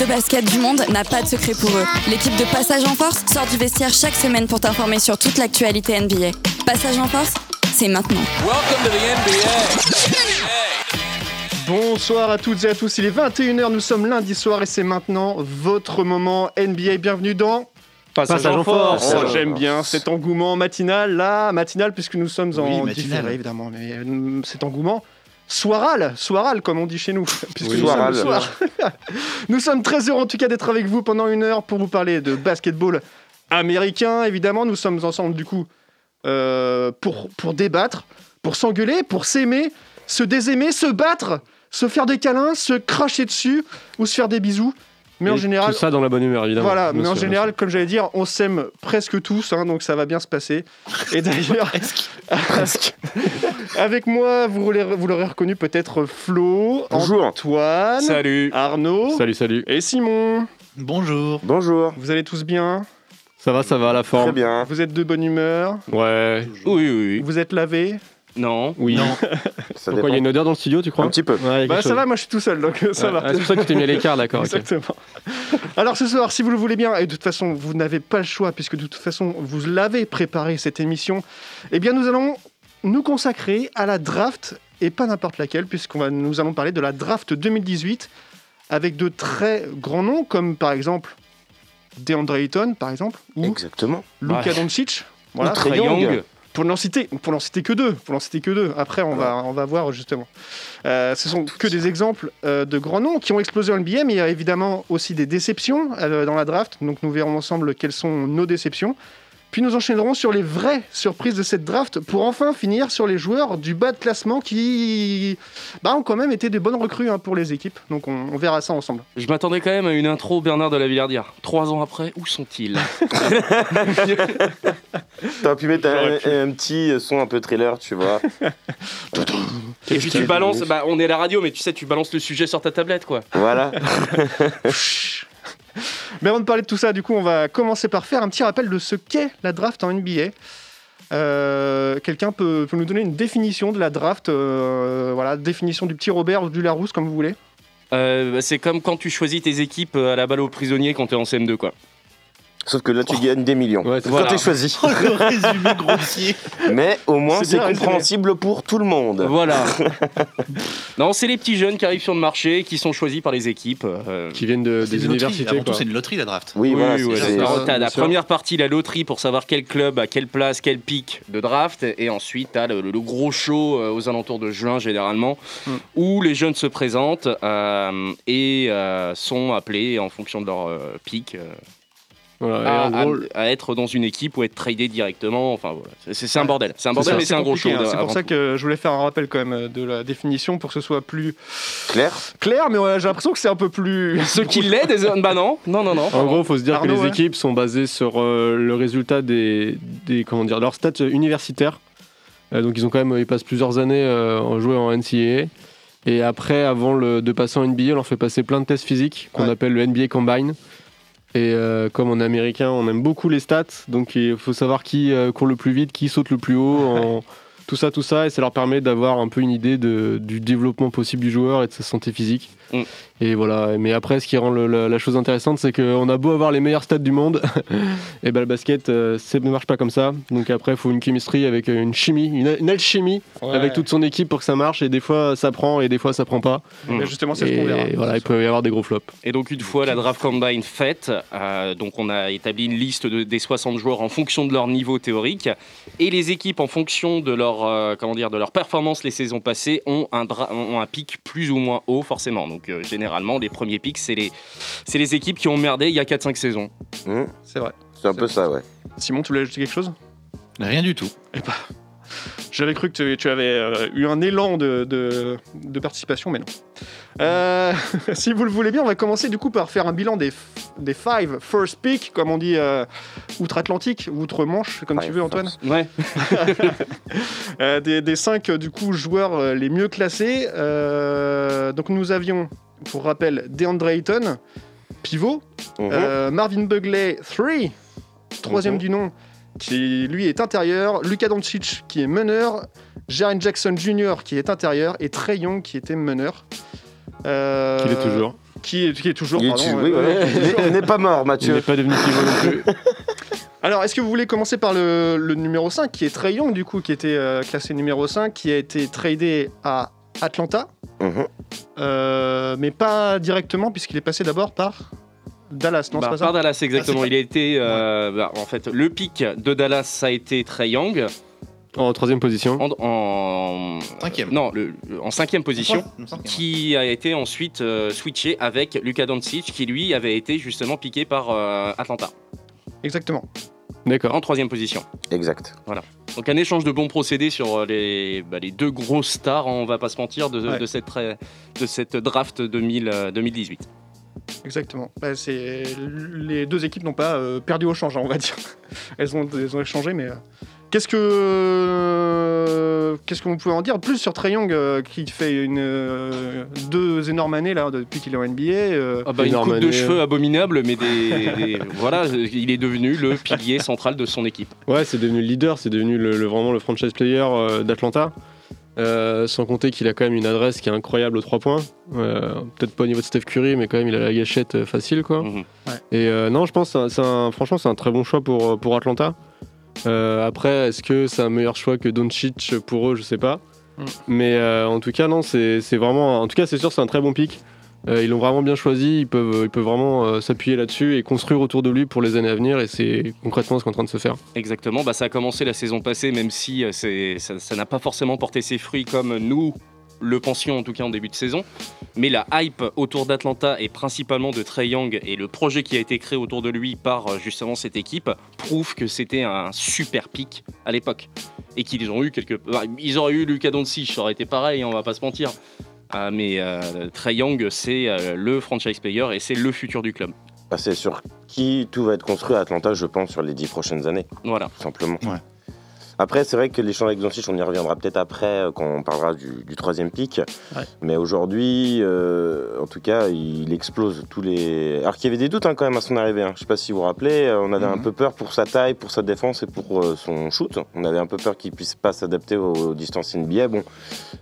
de basket du monde n'a pas de secret pour eux. L'équipe de Passage en Force sort du vestiaire chaque semaine pour t'informer sur toute l'actualité NBA. Passage en Force, c'est maintenant. Welcome to the NBA. Bonsoir à toutes et à tous, il est 21h, nous sommes lundi soir et c'est maintenant votre moment NBA. Bienvenue dans Passage en force. Oh, J'aime bien cet engouement matinal, là, matinal puisque nous sommes en Oui, matinal. différé évidemment, mais euh, cet engouement soiral, soiral comme on dit chez nous. puisque Oui, nous sommes soiral. le soir. nous sommes très heureux en tout cas d'être avec vous pendant une heure pour vous parler de basketball américain. Évidemment, nous sommes ensemble du coup euh, pour, pour débattre, pour s'engueuler, pour s'aimer, se désaimer, se battre, se faire des câlins, se cracher dessus ou se faire des bisous. Mais en général, Tout ça dans la bonne humeur, évidemment. voilà, mais en général, comme j'allais dire, on s'aime presque tous, hein, donc ça va bien se passer. Et d'ailleurs, avec moi, vous l'aurez vous l'aurez reconnu peut-être Flo, Bonjour. Antoine, Salut. Arnaud. Salut, salut. et Simon. Bonjour. Bonjour. Vous allez tous bien? Ça va, ça va, la Très forme bien. Vous êtes de bonne humeur? Ouais. Oui, oui, Vous êtes lavés Non. Oui. Ça Pourquoi il y a une odeur dans le studio, tu crois Un petit peu. Ouais, Bah ça chose. va, moi je suis tout seul, donc euh, ça Ouais, va. c'est pour ça que tu t'es mis à l'écart, d'accord. Exactement. Alors ce soir, si vous le voulez bien, et de toute façon, vous n'avez pas le choix, puisque de toute façon, vous l'avez préparé cette émission, eh bien nous allons nous consacrer à la draft, et pas n'importe laquelle, puisqu'on va, nous allons parler de la draft 2018, avec de très grands noms, comme par exemple DeAndre Ayton, par exemple, ou Exactement. Luka Ouais. Doncic. Voilà. Trae. Young. Pour n'en citer, pour n'en citer que deux, pour n'en citer que deux. Après, on va, on va voir justement. Euh, ce sont que des exemples euh, de grands noms qui ont explosé en NBA, mais il y a évidemment aussi des déceptions euh, dans la draft. Donc, nous verrons ensemble quelles sont nos déceptions. Puis nous enchaînerons sur les vraies surprises de cette draft pour enfin finir sur les joueurs du bas de classement qui bah, ont quand même été des bonnes recrues hein, pour les équipes. Donc on, on verra ça ensemble. Je m'attendais quand même à une intro Bernard de la Villardière. Trois ans après, où sont-ils? T'aurais pu mettre un, un petit son un peu thriller, tu vois. Et puis tu balances, bah on est à la radio, mais tu sais, tu balances le sujet sur ta tablette, quoi. Voilà. Mais avant de parler de tout ça, du coup, on va commencer par faire un petit rappel de ce qu'est la draft en NBA. Euh, Quelqu'un peut, nous donner une définition de la draft, euh, voilà, définition du petit Robert ou du Larousse, comme vous voulez. Euh, bah, c'est comme quand tu choisis tes équipes à la balle aux prisonniers quand t'es en CM2, quoi. Sauf que là, tu gagnes des millions. Ouais, c'est quand voilà. t'es choisi. le résumé grossier. Mais au moins, C'est compréhensible pour tout le monde. Voilà. non, c'est les petits jeunes qui arrivent sur le marché, qui sont choisis par les équipes. euh, Qui viennent de- C'est des universités, Avant quoi. tout, c'est une loterie la draft. Oui, Oui, voilà. oui, c'est- voilà. c'est- Alors, t'as bien la première partie, la loterie, pour savoir quel club, à quelle place, quel pic de draft. Et ensuite, t'as le, le gros show euh, aux alentours de juin, généralement, Mm. où les jeunes se présentent euh, et euh, sont appelés en fonction de leur euh, pic euh, Voilà, et à, en gros, à- à être dans une équipe ou être tradé directement. Enfin, voilà. C'est un bordel. C'est un bordel, mais c'est un gros show. hein. C'est pour ça tout. que je voulais faire un rappel quand même de la définition pour que ce soit plus Clair clair, mais ouais, j'ai l'impression que c'est un peu plus. Ceux qui l'aident, des- bah non, non, non, non. en gros, faut se dire Arnaud, que les ouais. équipes sont basées sur euh, le résultat des, des comment dire, leurs stats universitaires. Euh, donc ils ont quand même, ils passent plusieurs années euh, en jouer en NCAA. Et après, avant le- de passer en NBA, on leur fait passer plein de tests physiques qu'on Ouais. appelle le NBA Combine. Et euh, comme on est américain, on aime beaucoup les stats. Donc il faut savoir qui euh, court le plus vite, qui saute le plus haut, en- tout ça, tout ça. Et ça leur permet d'avoir un peu une idée de- du développement possible du joueur et de sa santé physique. Mm. Et voilà. Mais après, ce qui rend le- la, la chose intéressante, c'est qu'on a beau avoir les meilleurs stats du monde, et ben le basket, euh, ça ne marche pas comme ça. Donc après, il faut une chemistry avec euh, une chimie, une, une alchimie avec toute son équipe pour que ça marche. Et des fois, ça prend et des fois, ça prend pas. Mais justement, c'est ce qu'on verra. Voilà, il peut y avoir des gros flops. Et donc une fois la draft combine faite, euh, donc on a établi une liste de- des 60 joueurs en fonction de leur niveau théorique et les équipes en fonction de leur euh, comment dire de leur performance les saisons passées ont un dra- ont un pic plus ou moins haut forcément. Donc euh, généralement les premiers pics c'est les c'est les équipes qui ont merdé il y a 4 5 saisons. Hum, C'est vrai. C'est un peu ça, ouais. Simon, tu voulais ajouter quelque chose? Rien du tout. J'avais cru que tu, tu avais euh, eu un élan de, de- de participation, mais non. Euh, si vous le voulez bien, on va commencer du coup par faire un bilan des, des five first pick, comme on dit euh, outre-Atlantique, ou outre-Manche, comme tu Five veux, Antoine. Ouais. Des, des cinq du coup joueurs les mieux classés. Donc nous avions, pour rappel, DeAndre Ayton, pivot, Mhm. Marvin Bugley, 3, troisième Mhm. du nom, qui lui est intérieur, Luka Doncic qui est meneur, Jaren Jackson Jr. qui est intérieur et Trey Young qui était meneur. Euh, Qu'il est toujours. Qui est, qui est toujours, Il ouais, qui. Il n'est pas mort, Il Mathieu. n'est pas devenu pivot non plus. Alors, est-ce que vous voulez commencer par le, le numéro 5, qui est Trey Young, du coup, qui était euh, classé numéro 5, qui a été tradé à Atlanta, Mhm. euh, mais pas directement, puisqu'il est passé d'abord par Dallas, non, Bah, par ça Dallas, exactement. Ah, Il a été. euh, bah, en fait, le pic de Dallas, ça a été Trey Young. En troisième position. En, en- Cinquième. Non, le- en cinquième position. Cinquième. Qui a été ensuite euh, switché avec Luka Doncic, qui lui avait été justement piqué par euh, Atlanta Exactement. D'accord. en troisième position. Exact. Donc un échange de bons procédés sur les, bah, les deux grosses stars, on va pas se mentir, de, Ouais. de cette, tra- de cette draft 2000, euh, 2018. Exactement. Bah, c'est... Les deux équipes n'ont pas euh, perdu au change, hein, on va dire. Elles ont, elles ont échangé, mais... euh, Qu'est-ce que qu'est-ce que vous pouvez en dire plus sur Trey Young euh, qui fait une euh, deux énormes années là depuis qu'il est en NBA euh, Ah bah, une coupe de cheveux abominable, mais des, des- voilà, il est devenu le pilier central de son équipe. Ouais, c'est devenu le leader, c'est devenu le, le- vraiment le franchise player euh, d'Atlanta. Euh, sans compter qu'il a quand même une adresse qui est incroyable aux 3 points. Euh, Peut-être pas au niveau de Steph Curry, mais quand même il a la gâchette euh, facile quoi. Mhm. Et euh, non, je pense que c'est un- c'est un- franchement c'est un très bon choix pour, pour Atlanta. Euh, après, est-ce que c'est un meilleur choix que Doncic pour eux? Je sais pas. Mm. Mais euh, en tout cas, non, c'est c'est vraiment. En tout cas, c'est sûr, c'est un très bon pic. Euh, ils l'ont vraiment bien choisi. Ils peuvent, peuvent vraiment euh, s'appuyer là-dessus et construire autour de lui pour les années à venir. Et c'est concrètement ce qui est en train de se faire. Exactement, bah, ça a commencé la saison passée, même si euh, ça n'a pas forcément porté ses fruits comme nous le pensions en tout cas en début de saison. Mais la hype autour d'Atlanta et principalement de Trey Young et le projet qui a été créé autour de lui par euh, justement cette équipe prouve que c'était un super pic à l'époque. Et qu'ils ont eu quelques... bah, ils auraient eu Lucas Doncic, ça aurait été pareil, hein, on va pas se mentir. Ah, mais euh, Trey Young, c'est euh, le franchise player et c'est le futur du club. Bah, c'est sur qui tout va être construit à Atlanta, je pense, sur les dix prochaines années, Voilà. tout simplement. Ouais. Après, c'est vrai que l'échange avec Doncic, on y reviendra peut-être après euh, quand on parlera du, du troisième pic. Ouais. Mais aujourd'hui, euh, en tout cas, il explose tous les. Alors qu'il y avait des doutes hein, quand même à son arrivée. hein. Je sais pas si vous vous rappelez, euh, on avait un Mhm. peu peur pour sa taille, pour sa défense et pour euh, son shoot. On avait un peu peur qu'il puisse pas s'adapter aux, aux distances NBA. Bon,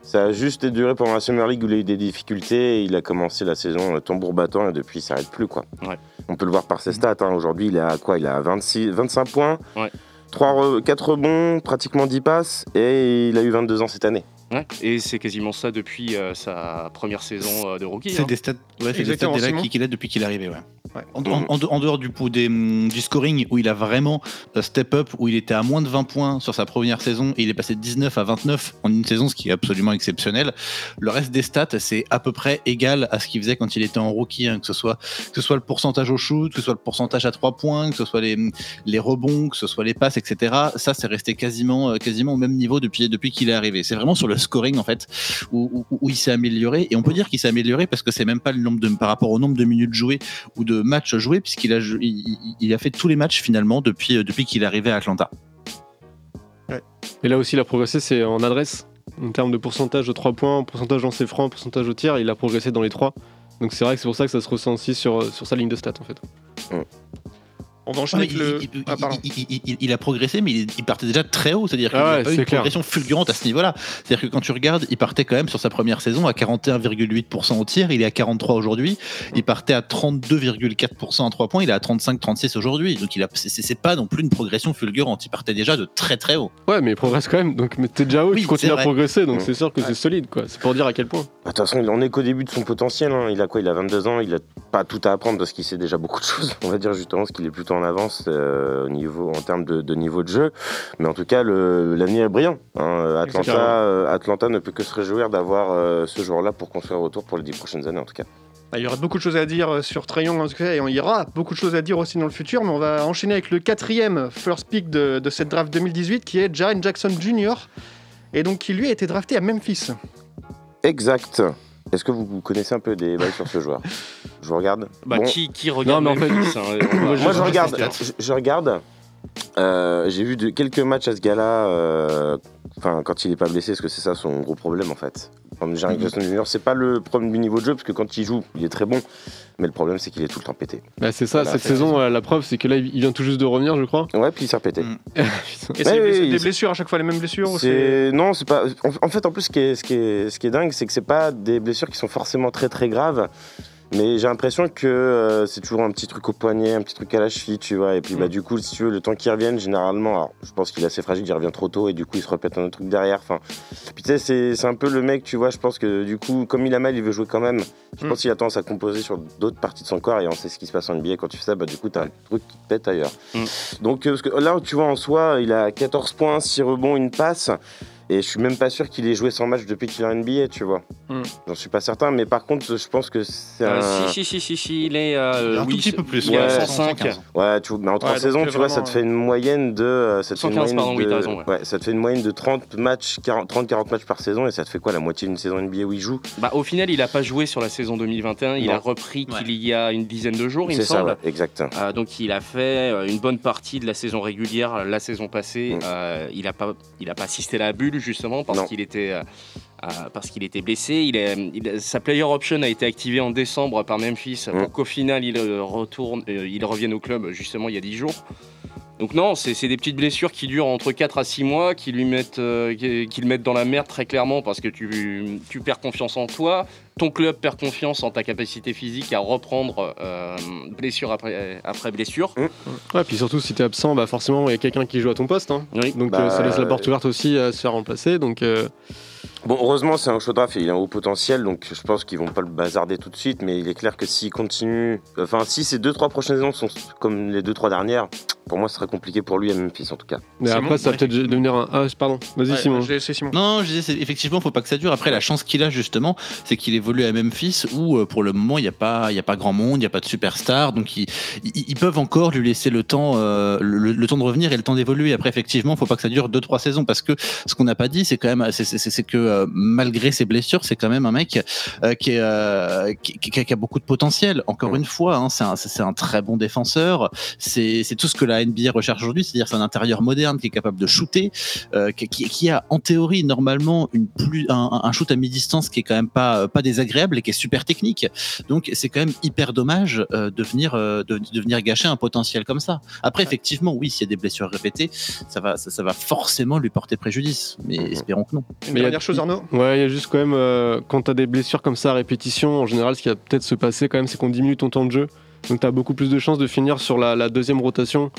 ça a juste duré pendant la Summer League où il a eu des difficultés. Il a commencé la saison tambour battant et depuis, il s'arrête plus quoi. Ouais. On peut le voir par ses stats. hein. Aujourd'hui, il est à quoi? Il est à 26, 25 points. Ouais. 3 4 rebonds, pratiquement 10 passes, et il a eu 22 ans cette année. Ouais, et c'est quasiment ça depuis euh, sa première saison euh, de rookie. C'est hein. des stats, ouais, c'est des stats qui- qu'il a depuis qu'il est arrivé. Ouais. Ouais. En, en- en- en dehors du, des, du scoring, où il a vraiment euh, step up, où il était à moins de 20 points sur sa première saison, et il est passé de 19 à 29 en une saison, ce qui est absolument exceptionnel. Le reste des stats, c'est à peu près égal à ce qu'il faisait quand il était en rookie, hein, que, ce soit, que ce soit le pourcentage au shoot, que ce soit le pourcentage à 3 points, que ce soit les, les rebonds, que ce soit les passes, etc. Ça, c'est resté quasiment, euh, quasiment au même niveau depuis, depuis qu'il est arrivé. C'est vraiment sur le scoring, en fait, où, où- où il s'est amélioré. Et on peut dire qu'il s'est amélioré parce que c'est même pas le nombre de, par rapport au nombre de minutes jouées ou de matchs joués, puisqu'il a, il, il- a fait tous les matchs finalement depuis, euh, depuis qu'il est arrivé à Atlanta. Et là aussi, il a progressé, c'est en adresse. En termes de pourcentage de 3 points, pourcentage dans ses francs, pourcentage au tir, il a progressé dans les 3. Donc c'est vrai que c'est pour ça que ça se ressent aussi sur, sur sa ligne de stats en fait. On va enchaîner Ouais, avec il, le. il- Ah, il- il- il- il a progressé, mais il, il partait déjà très haut. C'est-à-dire qu'il Ah n'a ouais, pas eu une clair. progression fulgurante à ce niveau-là. C'est-à-dire que quand tu regardes, il partait quand même sur sa première saison à 41,8% au tir. Il est à 43 aujourd'hui. Il partait à 32,4% à 3 points. Il est à 35-36 aujourd'hui. Donc il a, c'est, pas non plus une progression fulgurante. Il partait déjà de très très haut. Ouais, mais il progresse quand même. Donc mais t'es déjà haut, Oui, tu continues à progresser, donc Ouais. c'est sûr que c'est solide quoi. C'est pour dire à quel point. Bah, De toute façon, il en est qu'au début de son potentiel. hein. Il a quoi? Il a 22 ans, il a pas tout à apprendre parce qu'il sait déjà beaucoup de choses. On va dire justement, parce qu'il est plutôt en avance euh, au niveau, en termes de, de niveau de jeu. Mais en tout cas, l'avenir est brillant. hein. Atlanta, euh, Atlanta ne peut que se réjouir d'avoir euh, ce joueur-là pour construire autour pour les dix prochaines années, en tout cas. Bah, Il y aura beaucoup de choses à dire euh, sur Trae Young en tout cas, et il y aura beaucoup de choses à dire aussi dans le futur, mais on va enchaîner avec le quatrième first pick de, de cette draft 2018 qui est Jaren Jackson Jr. Et donc qui lui a été drafté à Memphis. Exact. Est-ce que vous, connaissez un peu des bails sur ce joueur? Je vous regarde. Bah, Bon. qui, qui regarde Non, mais en fait- Memphis, hein, Moi, je regarde. je- Je, je regarde. Euh, J'ai vu de, quelques matchs à ce gars-là. euh, Enfin, quand il est pas blessé, parce que c'est ça son gros problème en fait. Comme Jaren Mhm. Jackson Jr., c'est pas le problème du niveau de jeu, parce que quand il joue, il est très bon. Mais le problème, c'est qu'il est tout le temps pété. Bah, c'est ça, Voilà, cette saison, euh, la preuve, c'est que là, il vient tout juste de revenir, je crois. Ouais, puis il s'est pété. Mm. Et Ouais, c'est ouais, des, ouais, des c'est- blessures à chaque fois, les mêmes blessures ou c'est- C'est non, c'est pas. En, en fait, en plus, ce qui est, ce qui est, ce qui est dingue, c'est que c'est pas des blessures qui sont forcément très très graves. Mais j'ai l'impression que euh, c'est toujours un petit truc au poignet, un petit truc à la cheville, tu vois. Et puis, bah, du coup, si tu veux, le temps qu'il revienne, généralement, alors, je pense qu'il est assez fragile, il revient trop tôt et du coup, il se répète un autre truc derrière. Enfin, puis tu sais, c'est- c'est un peu le mec, tu vois. Je pense que du coup, comme il a mal, il veut jouer quand même. Je Mm. pense qu'il a tendance à composer sur d'autres parties de son corps et on sait ce qui se passe en NBA. Quand tu fais ça, bah, du coup, t'as un truc qui te pète ailleurs. Mm. Donc, euh, parce que là, tu vois, en soi, il a 14 points, 6 rebonds, une passe. Et je suis même pas sûr qu'il ait joué 100 matchs depuis qu'il est en NBA, tu vois. Mm. J'en suis pas certain, mais par contre, je pense que c'est Euh, un. si, si, si, si, si, il est. euh, un oui, tout petit peu plus. Ouais, 105. 115. Ouais, tu vois, mais en trois Ouais, donc saisons, c'est tu vois, ça te fait une moyenne de. euh, Ça te fait une 115, moyenne pardon, oui, de- t'as raison, ouais. ça te fait une moyenne de 30 matchs, 30-40 matchs par saison, et ça te fait quoi, la moitié d'une saison NBA où il joue? Bah, au final, il n'a pas joué sur la saison 2021. Il Non. a repris Ouais. qu'il y a une dizaine de jours, il me C'est ça, semble. ouais, exact. Euh, donc il a fait euh, une bonne partie de la saison régulière euh, la saison passée. Mm. Euh, il n'a pas, il a pas assisté à la bulle justement parce Non. qu'il était, euh, euh, parce qu'il était blessé. Il est, il a- sa player option a été activée en décembre par Memphis Mm. pour qu'au final il euh, retourne, il revienne au club justement il y a 10 jours. Donc non, c'est c'est des petites blessures qui durent entre 4 à 6 mois, qui, lui mettent, euh, qui, qui le mettent dans la merde très clairement parce que tu, tu perds confiance en toi, ton club perd confiance en ta capacité physique à reprendre euh, blessure après, après blessure. Ouais, puis surtout, si t'es absent, bah, forcément, il y a quelqu'un qui joue à ton poste. hein. Oui. Donc Bah, euh, ça laisse la porte euh, ouverte aussi à se faire remplacer. Donc, euh, Bon, heureusement, c'est un show draft et il a un haut potentiel, donc je pense qu'ils vont pas le bazarder tout de suite, mais il est clair que s'il continue. Enfin, si ces 2-3 prochaines saisons sont comme les 2-3 dernières, pour moi, ce serait compliqué pour lui à Memphis en tout cas. mais Simon, après, ça va ouais, peut-être devenir un. Ah, pardon, vas-y, Ouais, Simon. Non, je disais, effectivement, faut pas que ça dure. Après, la chance qu'il a justement, c'est qu'il évolue à Memphis où, euh, pour le moment, il n'y a pas, il y a pas grand monde, il n'y a pas de superstar, donc ils, peuvent encore lui laisser le temps, euh, le, le temps de revenir et le temps d'évoluer. Après, effectivement, faut pas que ça dure deux, trois saisons parce que ce qu'on n'a pas dit, c'est quand même, c'est- que euh, malgré ses blessures, c'est quand même un mec euh, qui, est, euh, qui, qui- qui a beaucoup de potentiel. Encore une fois, hein, c'est un, un très bon défenseur. C'est c'est tout ce que la NBA recherche aujourd'hui, c'est-à-dire c'est un intérieur moderne qui est capable de shooter, euh, qui, a en théorie normalement une plus, un, un shoot à mi-distance qui est quand même pas, pas désagréable et qui est super technique. Donc c'est quand même hyper dommage euh, de, venir, euh, de, de venir gâcher un potentiel comme ça. Après, effectivement, oui, s'il y a des blessures répétées, ça va, ça, ça va forcément lui porter préjudice. Mais Mhm. espérons que non. Une Mais a- dernière chose Arnaud? Ouais, il y a juste quand même, euh, quand t'as des blessures comme ça à répétition, en général, ce qui va peut-être se passer quand même, c'est qu'on diminue ton temps de jeu. Donc t'as beaucoup plus de chances de finir sur la, la deuxième rotation.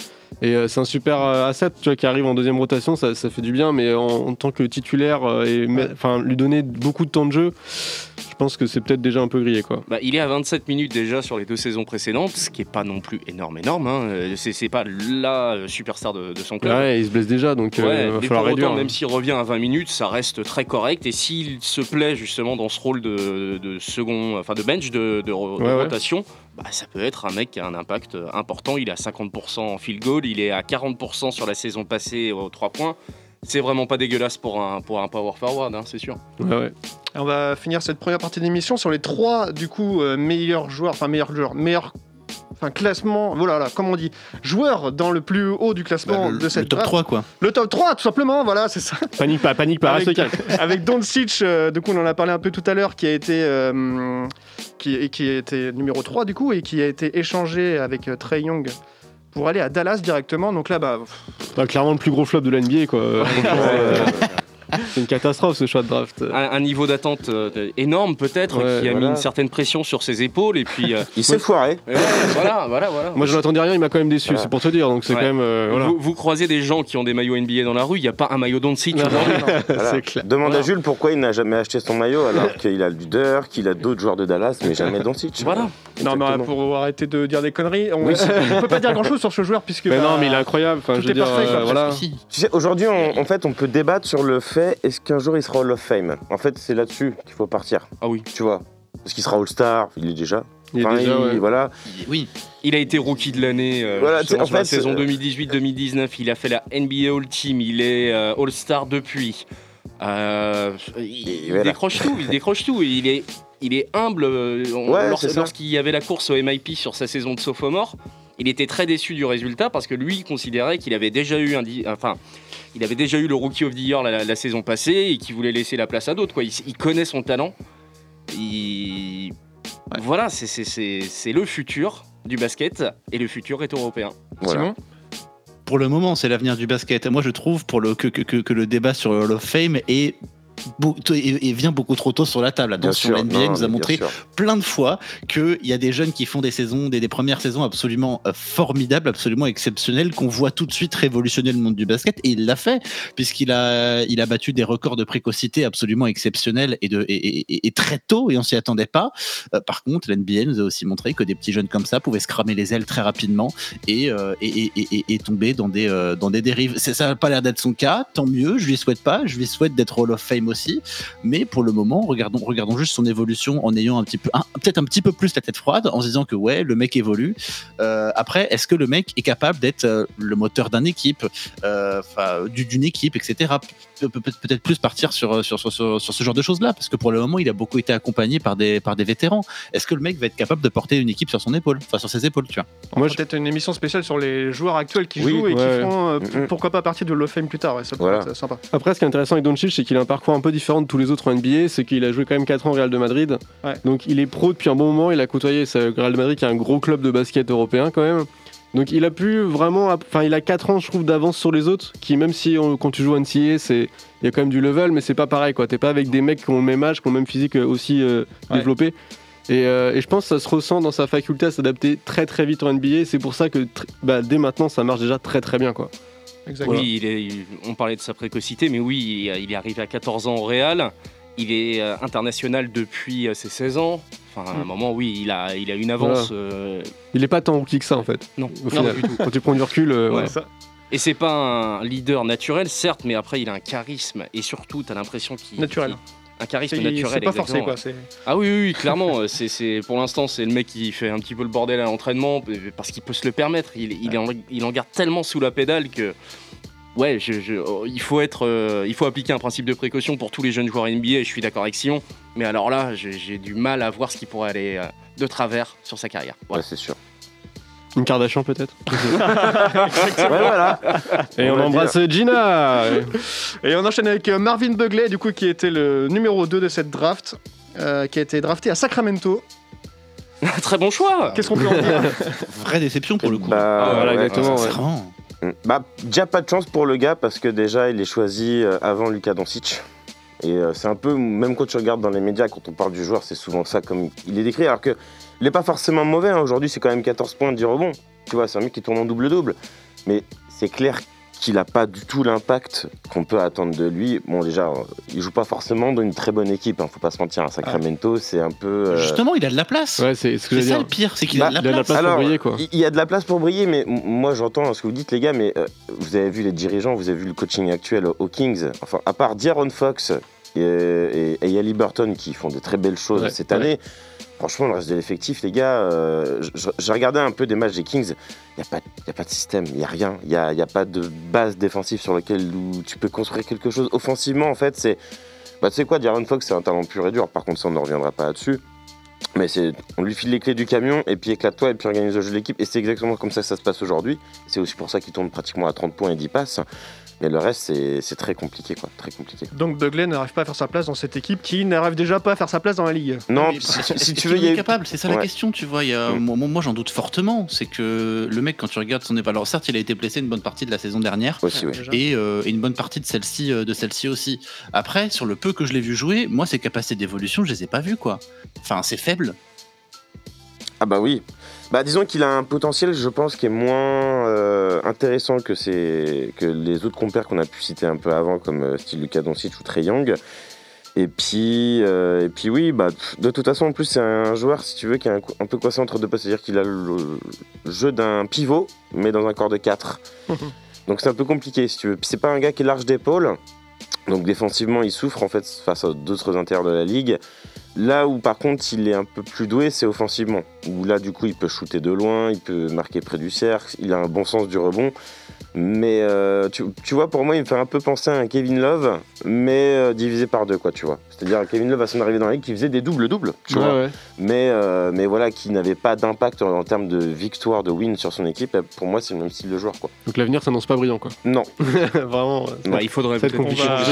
Et euh, c'est un super euh, asset tu vois, qui arrive en deuxième rotation, ça, ça fait du bien, mais en, en tant que titulaire, euh, et enfin lui donner beaucoup de temps de jeu, je pense que c'est peut-être déjà un peu grillé. quoi. Bah, il est à 27 minutes déjà sur les deux saisons précédentes, ce qui est pas non plus énorme, énorme. hein. C'est pas la superstar de, de son club. Ouais, il se blesse déjà, donc il va falloir pour réduire. autant, hein. même s'il revient à 20 minutes, ça reste très correct. Et s'il se plaît justement dans ce rôle de, de second, enfin de bench, de, Ouais, rotation, bah, ça peut être un mec qui a un impact important. Il est à 50% en field goal, il est à 40% sur la saison passée aux 3 points. C'est vraiment pas dégueulasse pour un, pour un power forward, hein, c'est sûr. Ouais, ouais. On va finir cette première partie d'émission sur les trois du coup euh, meilleurs joueurs, enfin meilleurs joueurs, meilleurs enfin classement, voilà, là, comme on dit, joueurs dans le plus haut du classement Bah, le, de cette le top draft. 3, quoi. Le top 3 tout simplement, voilà, c'est ça. Panique pas, panique pas, reste Avec- calme. Avec Doncic, euh, du coup on en a parlé un peu tout à l'heure, qui a été euh, qui, qui a été numéro 3 du coup et qui a été échangé avec euh, Trey Young pour aller à Dallas directement. Donc là bah Bah, clairement le plus gros flop de la NBA quoi. C'est une catastrophe ce choix de draft. un, un niveau d'attente euh, énorme peut-être, Ouais, qui a mis une certaine pression sur ses épaules et puis euh, Il s'est foiré. ouais, voilà, voilà, voilà. Moi je n'attendais rien, il m'a quand même déçu, Voilà. c'est pour te dire, donc c'est Ouais. quand même. euh, voilà. vous, vous croisez des gens qui ont des maillots NBA dans la rue, il n'y a pas un maillot Doncic Non, aujourd'hui. Clair. Demande Voilà. à Jules pourquoi il n'a jamais acheté son maillot alors qu'il a Luder, qu'il a d'autres joueurs de Dallas, mais jamais Doncic. Voilà. Non, mais pour arrêter de dire des conneries, on, on peut pas dire grand chose sur ce joueur puisque. Mais bah, non, mais il est incroyable. Enfin, tout je veux est dire, parfait, quoi, euh, voilà. Si. Tu sais, aujourd'hui, on- en fait, on peut débattre sur le fait est-ce qu'un jour il sera Hall of Fame? En fait, c'est là-dessus qu'il faut partir. Ah oui. Tu vois Parce qu'il sera All-Star, il est déjà. Il est Enfin, déjà, il- ouais. Voilà. Oui. Il a été rookie de l'année euh, Voilà, justement, tu sais, en sur la fait, saison euh, 2018-2019. Il a fait la NBA All Team. Il est euh, All-Star depuis. Euh, il, Et il voilà. décroche tout. Il décroche tout. Il est, il est humble. euh, Ouais. Lorsqu'il y avait la course au MIP sur sa saison de sophomore, il était très déçu du résultat parce que lui il considérait qu'il avait déjà eu un, enfin, il avait déjà eu le Rookie of the Year la, la saison passée et qu'il voulait laisser la place à d'autres. quoi. Il, il connaît son talent. Il... Voilà, c'est- c'est c'est- c'est le futur du basket et le futur est européen. voilà. Simon? Pour le moment, c'est l'avenir du basket. Moi, je trouve pour le, que, que, que- que le débat sur le Hall of Fame est. Et vient beaucoup trop tôt sur la table. Attention, sûr. la NBA non, nous a montré plein de fois qu'il y a des jeunes qui font des saisons, des, des premières saisons absolument euh, formidables, absolument exceptionnelles, qu'on voit tout de suite révolutionner le monde du basket. Et il l'a fait, puisqu'il a, il a battu des records de précocité absolument exceptionnels et, de, et, et- très tôt, et on s'y attendait pas. Euh, par contre, l'NBA nous a aussi montré que des petits jeunes comme ça pouvaient se cramer les ailes très rapidement et, euh, et, et- et- et- et tomber dans des, euh, dans des dérives. Ça n'a pas l'air d'être son cas, tant mieux, je lui souhaite pas, je lui souhaite d'être Hall of Fame aussi. Mais pour le moment, regardons, regardons juste son évolution en ayant un petit peu, peut-être un petit peu plus la tête froide, en se disant que ouais, le mec évolue. Euh, après, est-ce que le mec est capable d'être euh, le moteur d'une équipe, euh, d'une équipe, etc. Peut- peut- Peut-être plus partir sur, sur, sur, sur- sur ce genre de choses-là, parce que pour le moment, il a beaucoup été accompagné par des, par des vétérans. Est-ce que le mec va être capable de porter une équipe sur son épaule, enfin sur ses épaules, tu vois? On Moi, je- peut-être une émission spéciale sur les joueurs actuels qui Oui, jouent et ouais. qui feront euh, Mhm. pourquoi pas partie de Hall of Fame plus tard. Ouais, ça pourrait Voilà. être sympa. Après, ce qui est intéressant avec Doncic, c'est qu'il a un parcours un peu différent de tous les autres en NBA. C'est qu'il a joué quand même 4 ans au Real de Madrid. Ouais. Donc, il est pro depuis un bon moment. Il a côtoyé ce Real de Madrid, qui est un gros club de basket européen quand même. Donc, il a pu vraiment. Enfin, il a 4 ans, je trouve, d'avance sur les autres. Qui, même si on- quand tu joues en NCAA, c'est. Il y a quand même du level, mais c'est pas pareil quoi. T'es pas avec des mecs qui ont le même âge, qui ont le même physique euh, aussi euh, Ouais. développé. Et, euh, et je pense que ça se ressent dans sa faculté à s'adapter très très vite en NBA. C'est pour ça que bah, dès maintenant, ça marche déjà très très bien quoi. Exactement. Oui, il est- il- on parlait de sa précocité, mais oui, il est, arrivé à 14 ans au Real. Il est euh, international depuis euh, ses 16 ans. Enfin, à un Mm. moment, oui, il a, il a une avance. euh, Il est pas tant rookie que ça en fait. non, Au non, final, du tout. quand tu prends du recul, euh, Ouais. voilà. Ça. Et c'est pas un leader naturel, certes, mais après, il a un charisme. Et surtout, tu as l'impression qu'il. Naturel. Un charisme naturel. c'est pas forcé quoi. Ah oui, oui, oui, clairement. euh, c'est, c'est- pour l'instant, c'est le mec qui fait un petit peu le bordel à l'entraînement parce qu'il peut se le permettre. Il, il, en, il en garde tellement sous la pédale que. Ouais, je- je- oh, il, faut être, euh, il faut appliquer un principe de précaution pour tous les jeunes joueurs NBA. et Je suis d'accord avec Sion. Mais alors là, j'ai, j'ai du mal à voir ce qui pourrait aller euh, de travers sur sa carrière. Voilà. Ouais, c'est sûr. Une Kardashian peut-être. ouais, voilà. Et On embrasse Gina. Et on enchaîne avec euh, Marvin Bugley, du coup, qui était le numéro 2 de cette draft, euh, qui a été drafté à Sacramento. Très bon choix. Qu'est-ce qu'on peut en dire? Vraie déception pour le coup. Bah, Ah, voilà, ouais. exactement. ouais. Bah, déjà pas de chance pour le gars parce que déjà il est choisi euh, avant Lucas Doncic. Et c'est un peu, même quand tu regardes dans les médias, quand on parle du joueur, c'est souvent ça comme il est décrit. Alors que il est pas forcément mauvais. hein. Aujourd'hui, c'est quand même 14 points, 10 rebonds. Tu vois, c'est un mec qui tourne en double-double. Mais c'est clair qu'il a pas du tout l'impact qu'on peut attendre de lui. Bon, déjà, euh, il joue pas forcément dans une très bonne équipe. Hein, faut pas se mentir. À Sacramento, c'est un peu. euh, Justement, il a de la place. Ouais, c'est ce que ça le pire, c'est qu'il Bah, a de la il a de la place. pour briller quoi. Il y a de la place pour briller, mais moi j'entends ce que vous dites, les gars, mais euh, vous avez vu les dirigeants, vous avez vu le coaching actuel aux Kings. Enfin, à part D'Aaron Fox et, et, et Yali Burton qui font des très belles choses Ouais, cette ouais. année, franchement, le reste de l'effectif, les gars, euh, j'ai regardé un peu des matchs des Kings, il n'y a, a pas de système, il n'y a rien, il n'y a, a pas de base défensive sur laquelle tu peux construire quelque chose. Offensivement, en fait, c'est. Bah, tu sais quoi, D'Aaron Fox, c'est un talent pur et dur, par contre, ça, on ne reviendra pas là-dessus. Mais c'est, on lui file les clés du camion et puis éclate-toi et puis organise le jeu de l'équipe. Et c'est exactement comme ça que ça se passe aujourd'hui. C'est aussi pour ça qu'il tourne pratiquement à 30 points et 10 passes. Mais le reste, c'est très compliqué, quoi. Très compliqué. Donc Bugley n'arrive pas à faire sa place dans cette équipe qui n'arrive déjà pas à faire sa place dans la ligue. Non, Mais si, tu veux, il y a capable, c'est ça la question, tu vois. il y a- Mm. Moi, j'en doute fortement. C'est que le mec, quand tu regardes son évaluation, certes, il a été blessé une bonne partie de la saison dernière. aussi, ouais. Et, euh, et une bonne partie de celle-ci euh, de celle-ci aussi. Après, sur le peu que je l'ai vu jouer, moi, ses capacités d'évolution, je les ai pas vues, quoi. Enfin, c'est faible. Ah bah oui. Bah disons qu'il a un potentiel, je pense, qui est moins euh, intéressant que, ses- que les autres compères qu'on a pu citer un peu avant, comme euh, style Lucas Doncic ou Trey Young. Et puis, euh, et puis oui, bah, de toute façon, en plus, c'est un joueur, si tu veux, qui est un, peu coincé entre deux postes. C'est-à-dire qu'il a le, le jeu d'un pivot, mais dans un corps de 4. Donc c'est un peu compliqué, si tu veux. Puis c'est pas un gars qui est large d'épaule. Donc défensivement, il souffre en fait face à d'autres intérieurs de la ligue. Là où par contre il est un peu plus doué, c'est offensivement. Où là du coup il peut shooter de loin, il peut marquer près du cercle, il a un bon sens du rebond. Mais euh, tu, tu vois, pour moi, il me fait un peu penser à un Kevin Love, mais euh, divisé par deux, quoi, tu vois. C'est-à-dire Kevin Love à son arrivée dans la ligue qui faisait des doubles-doubles, tu Ouais, vois. ouais. Mais, euh, mais voilà, qui n'avait pas d'impact en, en termes de victoire, de win sur son équipe. Pour moi, c'est le même style de joueur, quoi. Donc l'avenir s'annonce pas brillant, quoi. Non. Vraiment. euh, Bah, il faudrait peut-être compliqué. va-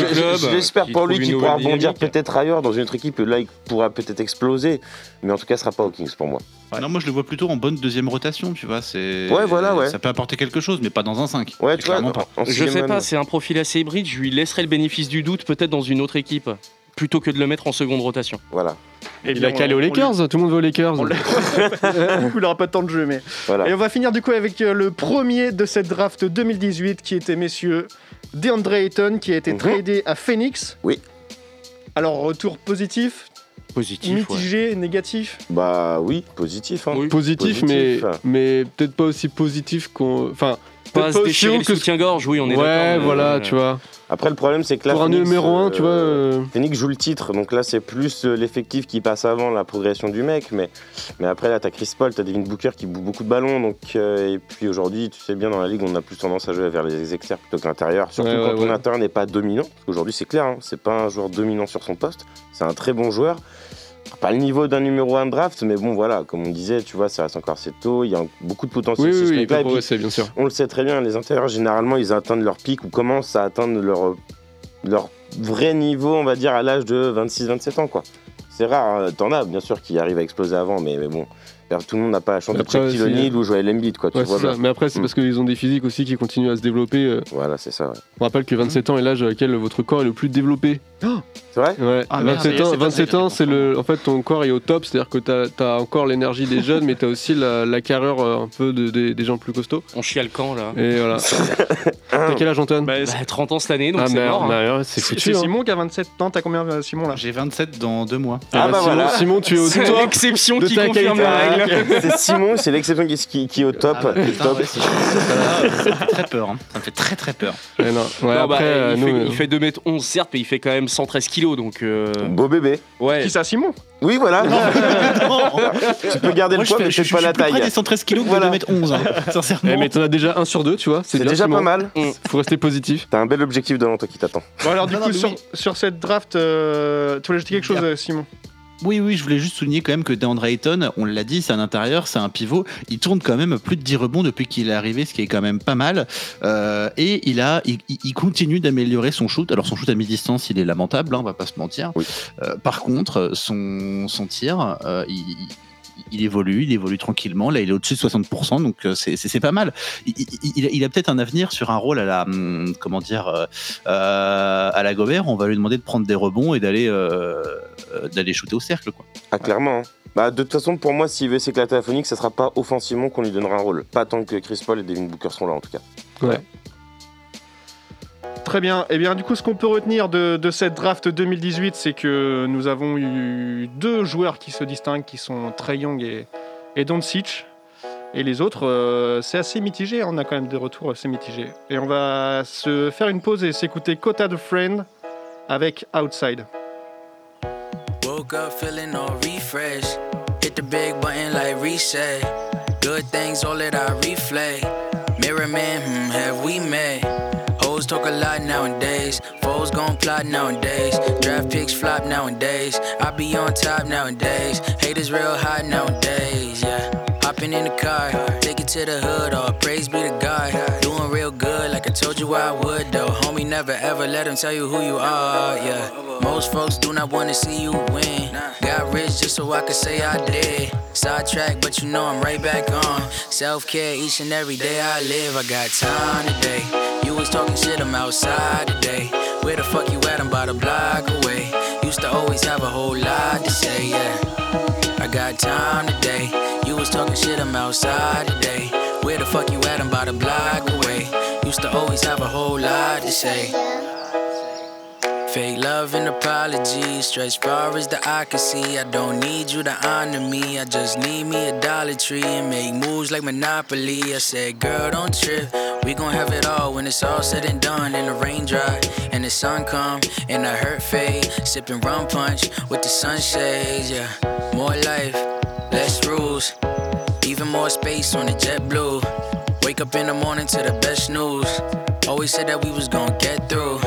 J'espère pour lui qu'il pourra rebondir peut-être ailleurs dans une autre équipe. Là, il pourra peut-être exploser. Mais en tout cas, ce sera pas aux Kings pour moi. Non, moi, je le vois plutôt en bonne deuxième rotation, tu vois. C'est... Ouais, voilà, ouais. Ça peut apporter quelque chose, mais pas dans un 5. Ouais, tu vois, pas. Je sais pas, c'est un profil assez hybride. Je lui laisserai le bénéfice du doute peut-être dans une autre équipe plutôt que de le mettre en seconde rotation. Voilà. Il bien, a calé on- aux Lakers, tout le monde va aux Lakers. il n'aura pas de temps de jeu, mais. voilà. Et on va finir du coup avec euh, le premier de cette draft 2018 qui était, messieurs, DeAndre Ayton qui a été Mhm. tradé à Phoenix. Oui. Alors, retour positif, Positif. ouais. mitigé, négatif? Bah oui, positif. Hein. Oui. Positif, Positif. mais, mais peut-être pas aussi positif qu'on. Enfin, Pas se déchirer que. soutien-gorge, oui, on est. Ouais, voilà, euh, tu vois. Après, le problème, c'est que là. Pour un Phoenix, numéro 1, euh, tu vois. euh, Phoenix joue le titre, donc là c'est plus euh, l'effectif qui passe avant la progression du mec, mais, mais après là t'as Chris Paul, t'as Devin Booker qui boue beaucoup de ballons, donc euh, et puis aujourd'hui tu sais bien dans la ligue on a plus tendance à jouer vers les extérieurs plutôt que l'intérieur, surtout Ouais, quand ouais, ton ouais. intérieur n'est pas dominant, parce qu'aujourd'hui c'est clair, hein, c'est pas un joueur dominant sur son poste, c'est un très bon joueur, pas le niveau d'un numéro 1 de draft, mais bon voilà, comme on disait, tu vois ça reste encore assez tôt, il y a beaucoup de potentiel Oui, oui, ce oui, progresser, bien sûr. on le sait très bien, les intérieurs, généralement, ils atteignent leur pic ou commencent à atteindre leur, leur vrai niveau, on va dire, à l'âge de 26-27 ans, quoi. C'est rare, hein. t'en as, bien sûr, qui arrivent à exploser avant, mais, mais bon, tout le monde n'a pas la chance de Après, Shaquille aussi, O'Neal ou Joel Embiid, quoi, tu Ouais, vois. c'est ça. bah. Mais après, c'est Mm. parce qu'ils ont des physiques aussi qui continuent à se développer. euh. Voilà, c'est ça, ouais. On rappelle que 27 ans est l'âge à laquelle votre corps est le plus développé. C'est vrai? Ouais, Ah, merde, 27 c'est ans, pas 27 très ans c'est le. En fait, ton corps est au top, c'est-à-dire que t'as as encore l'énergie des jeunes, mais t'as aussi la, la carrure euh, un peu de- des- des gens plus costauds. On chie le camp là. Et voilà. T'as quel âge, Antoine? Bah, Bah, 30 ans cette année, donc Ah c'est mort. hein. bah, c'est C'est foutu. c'est hein. Simon qui a 27 ans, t'as combien euh, Simon là? J'ai 27 dans deux mois. Ah, Ah, bah Simon, voilà. Simon, tu es au C'est top. l'exception de qui confirme la règle. C'est Simon, c'est l'exception qui, qui, qui est au top. Ah bah, putain, top. ouais, ça, ça me fait très peur. hein. Ça me fait très très peur. Ouais, non. Ouais, Non, bah, euh, il, nous, fait, euh, il fait 2m11 certes, mais il fait quand même 113 kilos donc. euh, Beau bébé. Ouais. Qui ça, Simon? Oui, voilà. Non. tu peux garder Moi, le poids, mais je, je pas la plus près taille. des 113 kilos que Voilà. de 2m11, hein, sincèrement. eh, mais t'en as déjà un sur deux, tu vois. C'est déjà Simon. pas mal. Faut rester positif. T'as un bel objectif devant toi qui t'attend. Bon, alors, du coup, sur, cette draft, euh, tu voulais ajouter quelque chose, euh, Simon? Oui, oui, je voulais juste souligner quand même que DeAndre Ayton, on l'a dit, c'est un intérieur, c'est un pivot. Il tourne quand même plus de 10 rebonds depuis qu'il est arrivé, ce qui est quand même pas mal. Euh, et il, a, il, il continue d'améliorer son shoot. Alors, son shoot à mi-distance, il est lamentable, hein, on va pas se mentir. Oui. Euh, par contre, son, son tir, euh, il. Il- évolue, il évolue tranquillement. Là, il est au-dessus de 60%, donc euh, c'est- pas mal. Il, il- il a, peut-être un avenir sur un rôle à la, hum, comment dire, euh, euh, à la Gobert. On va lui demander de prendre des rebonds et d'aller euh, d'aller shooter au cercle, quoi. Ah, clairement. hein. Bah, de toute façon, pour moi, s'il veut s'éclater à Phoenix, ça sera pas offensivement qu'on lui donnera un rôle. Pas tant que Chris Paul et Devin Booker sont là, en tout cas. Très bien. Et bien, du coup, ce qu'on peut retenir de, de cette draft 2018, c'est que nous avons eu deux joueurs qui se distinguent, qui sont Trey Young et, et Doncic. Et les autres, euh, c'est assez mitigé. On a quand même des retours assez mitigés. Et on va se faire une pause et s'écouter Kota the Friend avec Outside. Up feeling all. Hit the big button like reset. Good things all that I reflect. Mirror man, hmm, have we? Hoes talk a lot nowadays. Foes gon' plot nowadays. Draft picks flop nowadays. I be on top nowadays. Haters real hot nowadays, yeah. Hopping in the car, take it to the hood, all praise be to God. Doing real good like I Told you I would though, homie. Never ever let him tell you who you are. Yeah, most folks do not wanna see you win. Got rich just so I could say I did. Sidetrack, but you know I'm right back on. Self care each and every day I live. I got time today. Was talking shit, I'm outside today. Where the fuck you at? I'm about a block away. Used to always have a whole lot to say, yeah. I got time today. You was talking shit, I'm outside today. Where the fuck you at? I'm about a block away. Used to always have a whole lot to say. Fake love and apologies, stretch far as the eye can see. I don't need you to honor me, I just need me a Dollar Tree and make moves like Monopoly. I said, girl, don't trip. We gon' have it all when it's all said and done. And the rain dry and the sun come and the hurt fade. Sipping rum punch with the sunshades, yeah. More life, less rules, even more space on the jet blue. Wake up in the morning to the best news. Always said that we was gon' get through.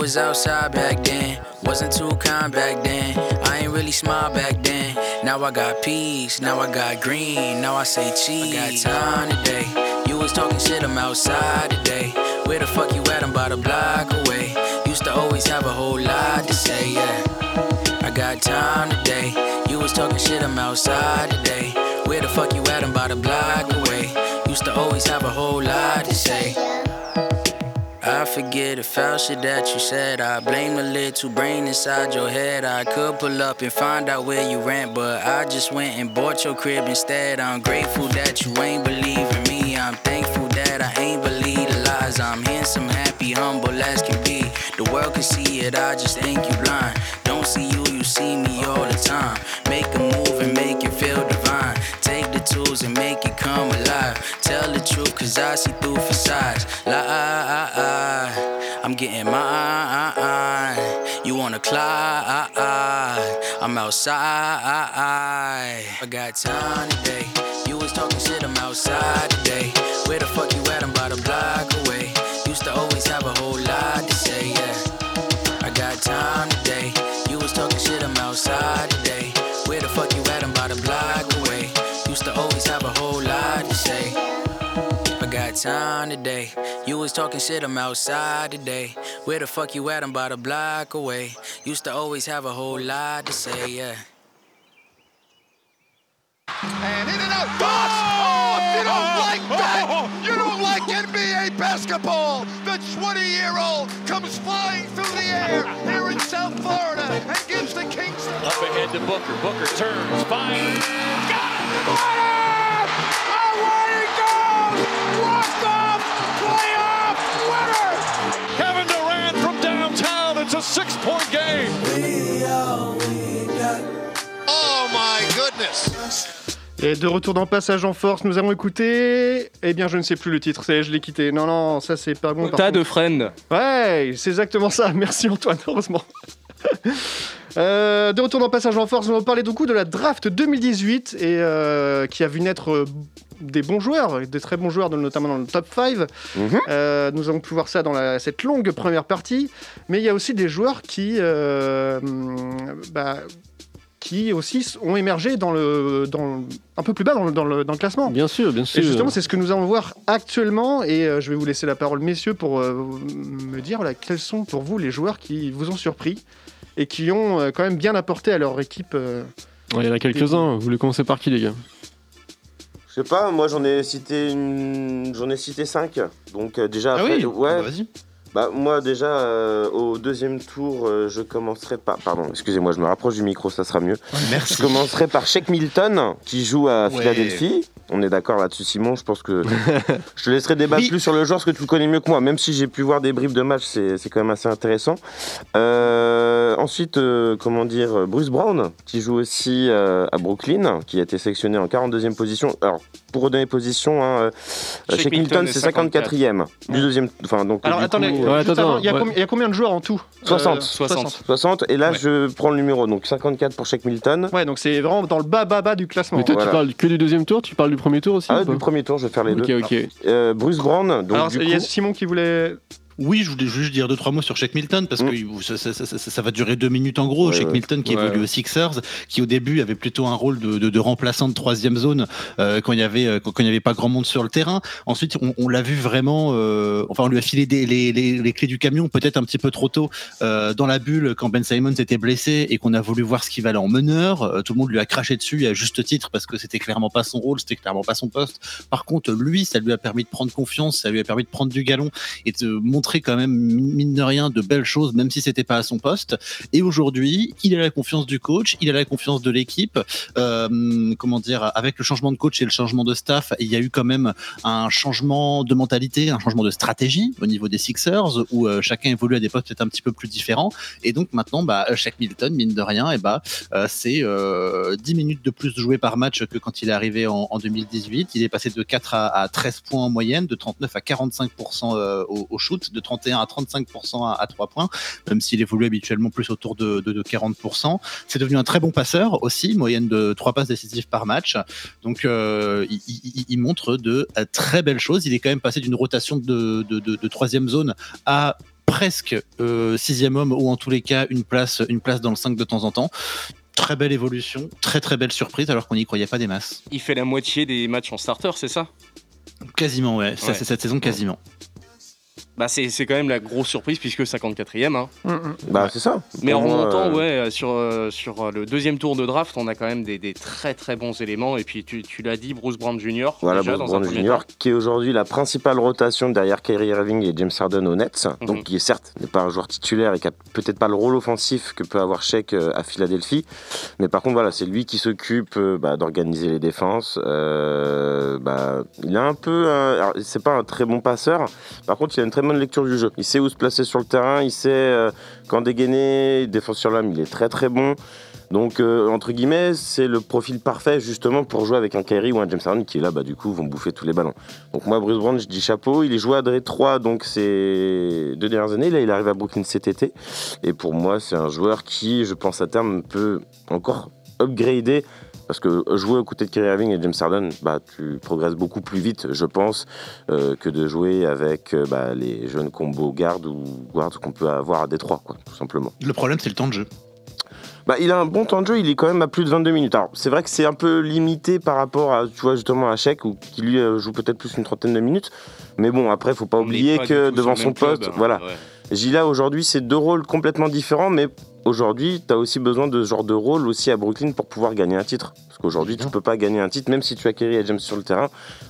Was outside back then. Wasn't too kind back then. I ain't really smile back then. Now I got peace, now I got green, now I say cheese. I got time today. You was talking shit, I'm outside today. Where the fuck you at? I'm about a block away. Used to always have a whole lot to say, yeah. I got time today. You was talking shit, I'm outside today. Where the fuck you at? I'm about a block away. Used to always have a whole lot to say. I forget the foul shit that you said. I blame the little brain inside your head. I could pull up and find out where you rent, but I just went and bought your crib instead. I'm grateful that you ain't believe in me. I'm thankful that I ain't believe the lies. I'm handsome, happy, humble as can be. The world can see it, I just think you blind. Don't see you, you see me all the time. Make a move and make it feel divine. Take the tools and make it come alive. Tell the truth, cause I see through facades. Lie, I'm getting mine. You wanna climb? I'm outside. I got time today. You was talking shit, I'm outside today. Where the fuck you time today. You was talking shit, I'm outside today. Where the fuck you at? I'm about a block away. Used to always have a whole lot to say, yeah. And in and out. Boss! Oh, you don't like that, you don't like NBA basketball. The 20-year-old comes flying through the air here in South Florida and gives the Kings. Up ahead to Booker. Booker turns, fires. Got it! It's a six-point game. Oh my goodness! Et de retour dans Passage en Force, nous avons écouté. Eh bien, je ne sais plus le titre, ça y est, je l'ai quitté. Non, non, ça c'est pas bon. contre. de friends. Ouais, c'est exactement ça. Merci Antoine, heureusement. Euh, de retour dans Passage en Force, on va parler beaucoup de la draft 2018 et euh, qui a vu naître euh, des bons joueurs, des très bons joueurs, notamment dans le top 5. Mhm. Nous avons pu voir ça dans la- cette longue première partie, mais il y a aussi des joueurs qui, bah, qui aussi ont émergé dans le, dans, un peu plus bas dans le, dans le- dans le classement. Bien sûr, bien sûr. Et justement, c'est ce que nous allons voir actuellement. Et euh, je vais vous laisser la parole, messieurs, pour euh, me dire quels sont pour vous les joueurs qui vous ont surpris et qui ont euh, quand même bien apporté à leur équipe. euh. Ouais, Il y en a quelques-uns. Vous voulez commencer par qui, les gars? Je sais pas, moi j'en ai cité une... j'en ai cité 5. Donc euh, déjà Ah après, oui ouais. Bah, Vas-y. Bah moi déjà euh, au deuxième tour, euh, je commencerai par pardon, excusez-moi, je me rapproche du micro, ça sera mieux. Merci. Je commencerai par Shake Milton qui joue à Ouais. Philadelphie. On est d'accord là-dessus Simon, je pense que je te laisserai débattre Oui. plus sur le joueur parce que tu le connais mieux que moi, même si j'ai pu voir des bribes de match, c'est quand même assez intéressant. Euh, ensuite, comment dire, Bruce Brown qui joue aussi à Brooklyn, qui a été sélectionné en 42e position. Alors pour redonner position, hein, Shake Shake Milton Milton est c'est 54e du deuxième, enfin donc Alors attendez, juste avant, il y, a ouais. combien- il y a combien de joueurs en tout? 60. Euh, 60. 60 et là Ouais. je prends le numéro donc 54 pour Shake Milton. Ouais, donc c'est vraiment dans le bas bas bas du classement. Mais toi, Voilà. tu parles que du deuxième tour Tu parles du premier tour aussi Ah, ou pas du premier tour, je vais faire les Ok, deux. ok. Euh, Bruce Brown, donc Alors, du il y a coup, Simon qui voulait. Oui, je voulais juste dire deux trois mots sur Shaq Milton parce que ça, ça- ça- ça- ça va durer deux minutes en gros. Ouais, Shaq ouais. Milton qui Ouais. évolue aux Sixers, qui au début avait plutôt un rôle de, de- de remplaçant de troisième zone euh, quand il y avait euh, quand, quand il n'y avait pas grand monde sur le terrain. Ensuite, on, on l'a vu vraiment. euh, enfin, on lui a filé des- les, les- les clés du camion peut-être un petit peu trop tôt euh, dans la bulle quand Ben Simons était blessé et qu'on a voulu voir ce qu'il valait en meneur. Tout le monde lui a craché dessus à juste titre parce que c'était clairement pas son rôle, c'était clairement pas son poste. Par contre, lui, ça lui a permis de prendre confiance, ça lui a permis de prendre du galon et de montrer quand même mine de rien de belles choses, même si c'était pas à son poste. Et aujourd'hui, il a la confiance du coach, il a la confiance de l'équipe. Euh, comment dire, avec le changement de coach et le changement de staff, il y a eu quand même un changement de mentalité, un changement de stratégie au niveau des Sixers, où euh, chacun évolue à des postes un petit peu plus différents. Et donc maintenant, bah, Shaq Milton, mine de rien, et bah, euh, c'est euh, 10 minutes de plus jouées par match que quand il est arrivé en, en 2018. Il est passé de 4 à, à 13 points en moyenne, de 39 à 45% euh, au, au shoot, de 31 à 35% à, à 3 points, même s'il évolue habituellement plus autour de, de, de 40%. C'est devenu un très bon passeur aussi, moyenne de 3 passes décisives par match. Donc euh, il, il- il montre de euh, très belles choses. Il est quand même passé d'une rotation de, de, de- de troisième zone à presque euh, sixième homme ou en tous les cas une place, une place dans le 5 de temps en temps. Très belle évolution, très très belle surprise alors qu'on n'y croyait pas des masses. Il fait la moitié des matchs en starter, c'est ça? Quasiment, ouais. Ça, Ouais. c'est cette saison quasiment. Bah c'est c'est quand même la grosse surprise puisque 54e. Hein. Bah, c'est ça. Mais en remontant, euh, ouais, euh, sur, euh, sur le deuxième tour de draft, on a quand même des, des très très bons éléments. Et puis tu, tu l'as dit, Bruce Brown Jr. Voilà, déjà, Bruce dans Brown Jr., qui est aujourd'hui la principale rotation derrière Kyrie Irving et James Harden aux Nets, Mhm. donc qui est certes n'est pas un joueur titulaire et qui a peut-être pas le rôle offensif que peut avoir Shaq à Philadelphie, mais par contre voilà, c'est lui qui s'occupe bah, d'organiser les défenses. Euh, bah, il a un peu, un- alors, c'est pas un très bon passeur, par contre il a une très bonne lecture du jeu. Il sait où se placer sur le terrain, il sait euh, quand dégainer, défense sur l'âme, il est très très bon. Donc, euh, entre guillemets, c'est le profil parfait justement pour jouer avec un Kyrie ou un James Harden qui est là, bah, du coup, vont bouffer tous les ballons. Donc, moi, Bruce Brown, je dis chapeau. Il est joué à Dre 3 donc ces deux dernières années. Là, il arrive à Brooklyn cet été. Et pour moi, c'est un joueur qui, je pense, à terme, peut encore upgrader. Parce que jouer aux côtés de Kyrie Irving et James Harden, bah, tu progresses beaucoup plus vite, je pense, euh, que de jouer avec euh, bah, les jeunes combos gardes ou guards qu'on peut avoir à Détroit, quoi, tout simplement. Le problème, c'est le temps de jeu. Bah, il a un bon temps de jeu, il est quand même à plus de 22 minutes. Alors, c'est vrai que c'est un peu limité par rapport à, tu vois, justement, à Shaq, ou qui lui euh, joue peut-être plus une trentaine de minutes. Mais bon, après, faut pas On oublier pas que devant son club, poste, hein, voilà. ouais. Gila, aujourd'hui, c'est deux rôles complètement différents, mais aujourd'hui, tu as aussi besoin de ce genre de rôle aussi à Brooklyn pour pouvoir gagner un titre. Parce qu'aujourd'hui, tu peux pas gagner un titre, même si tu as Kerry et James sur le terrain.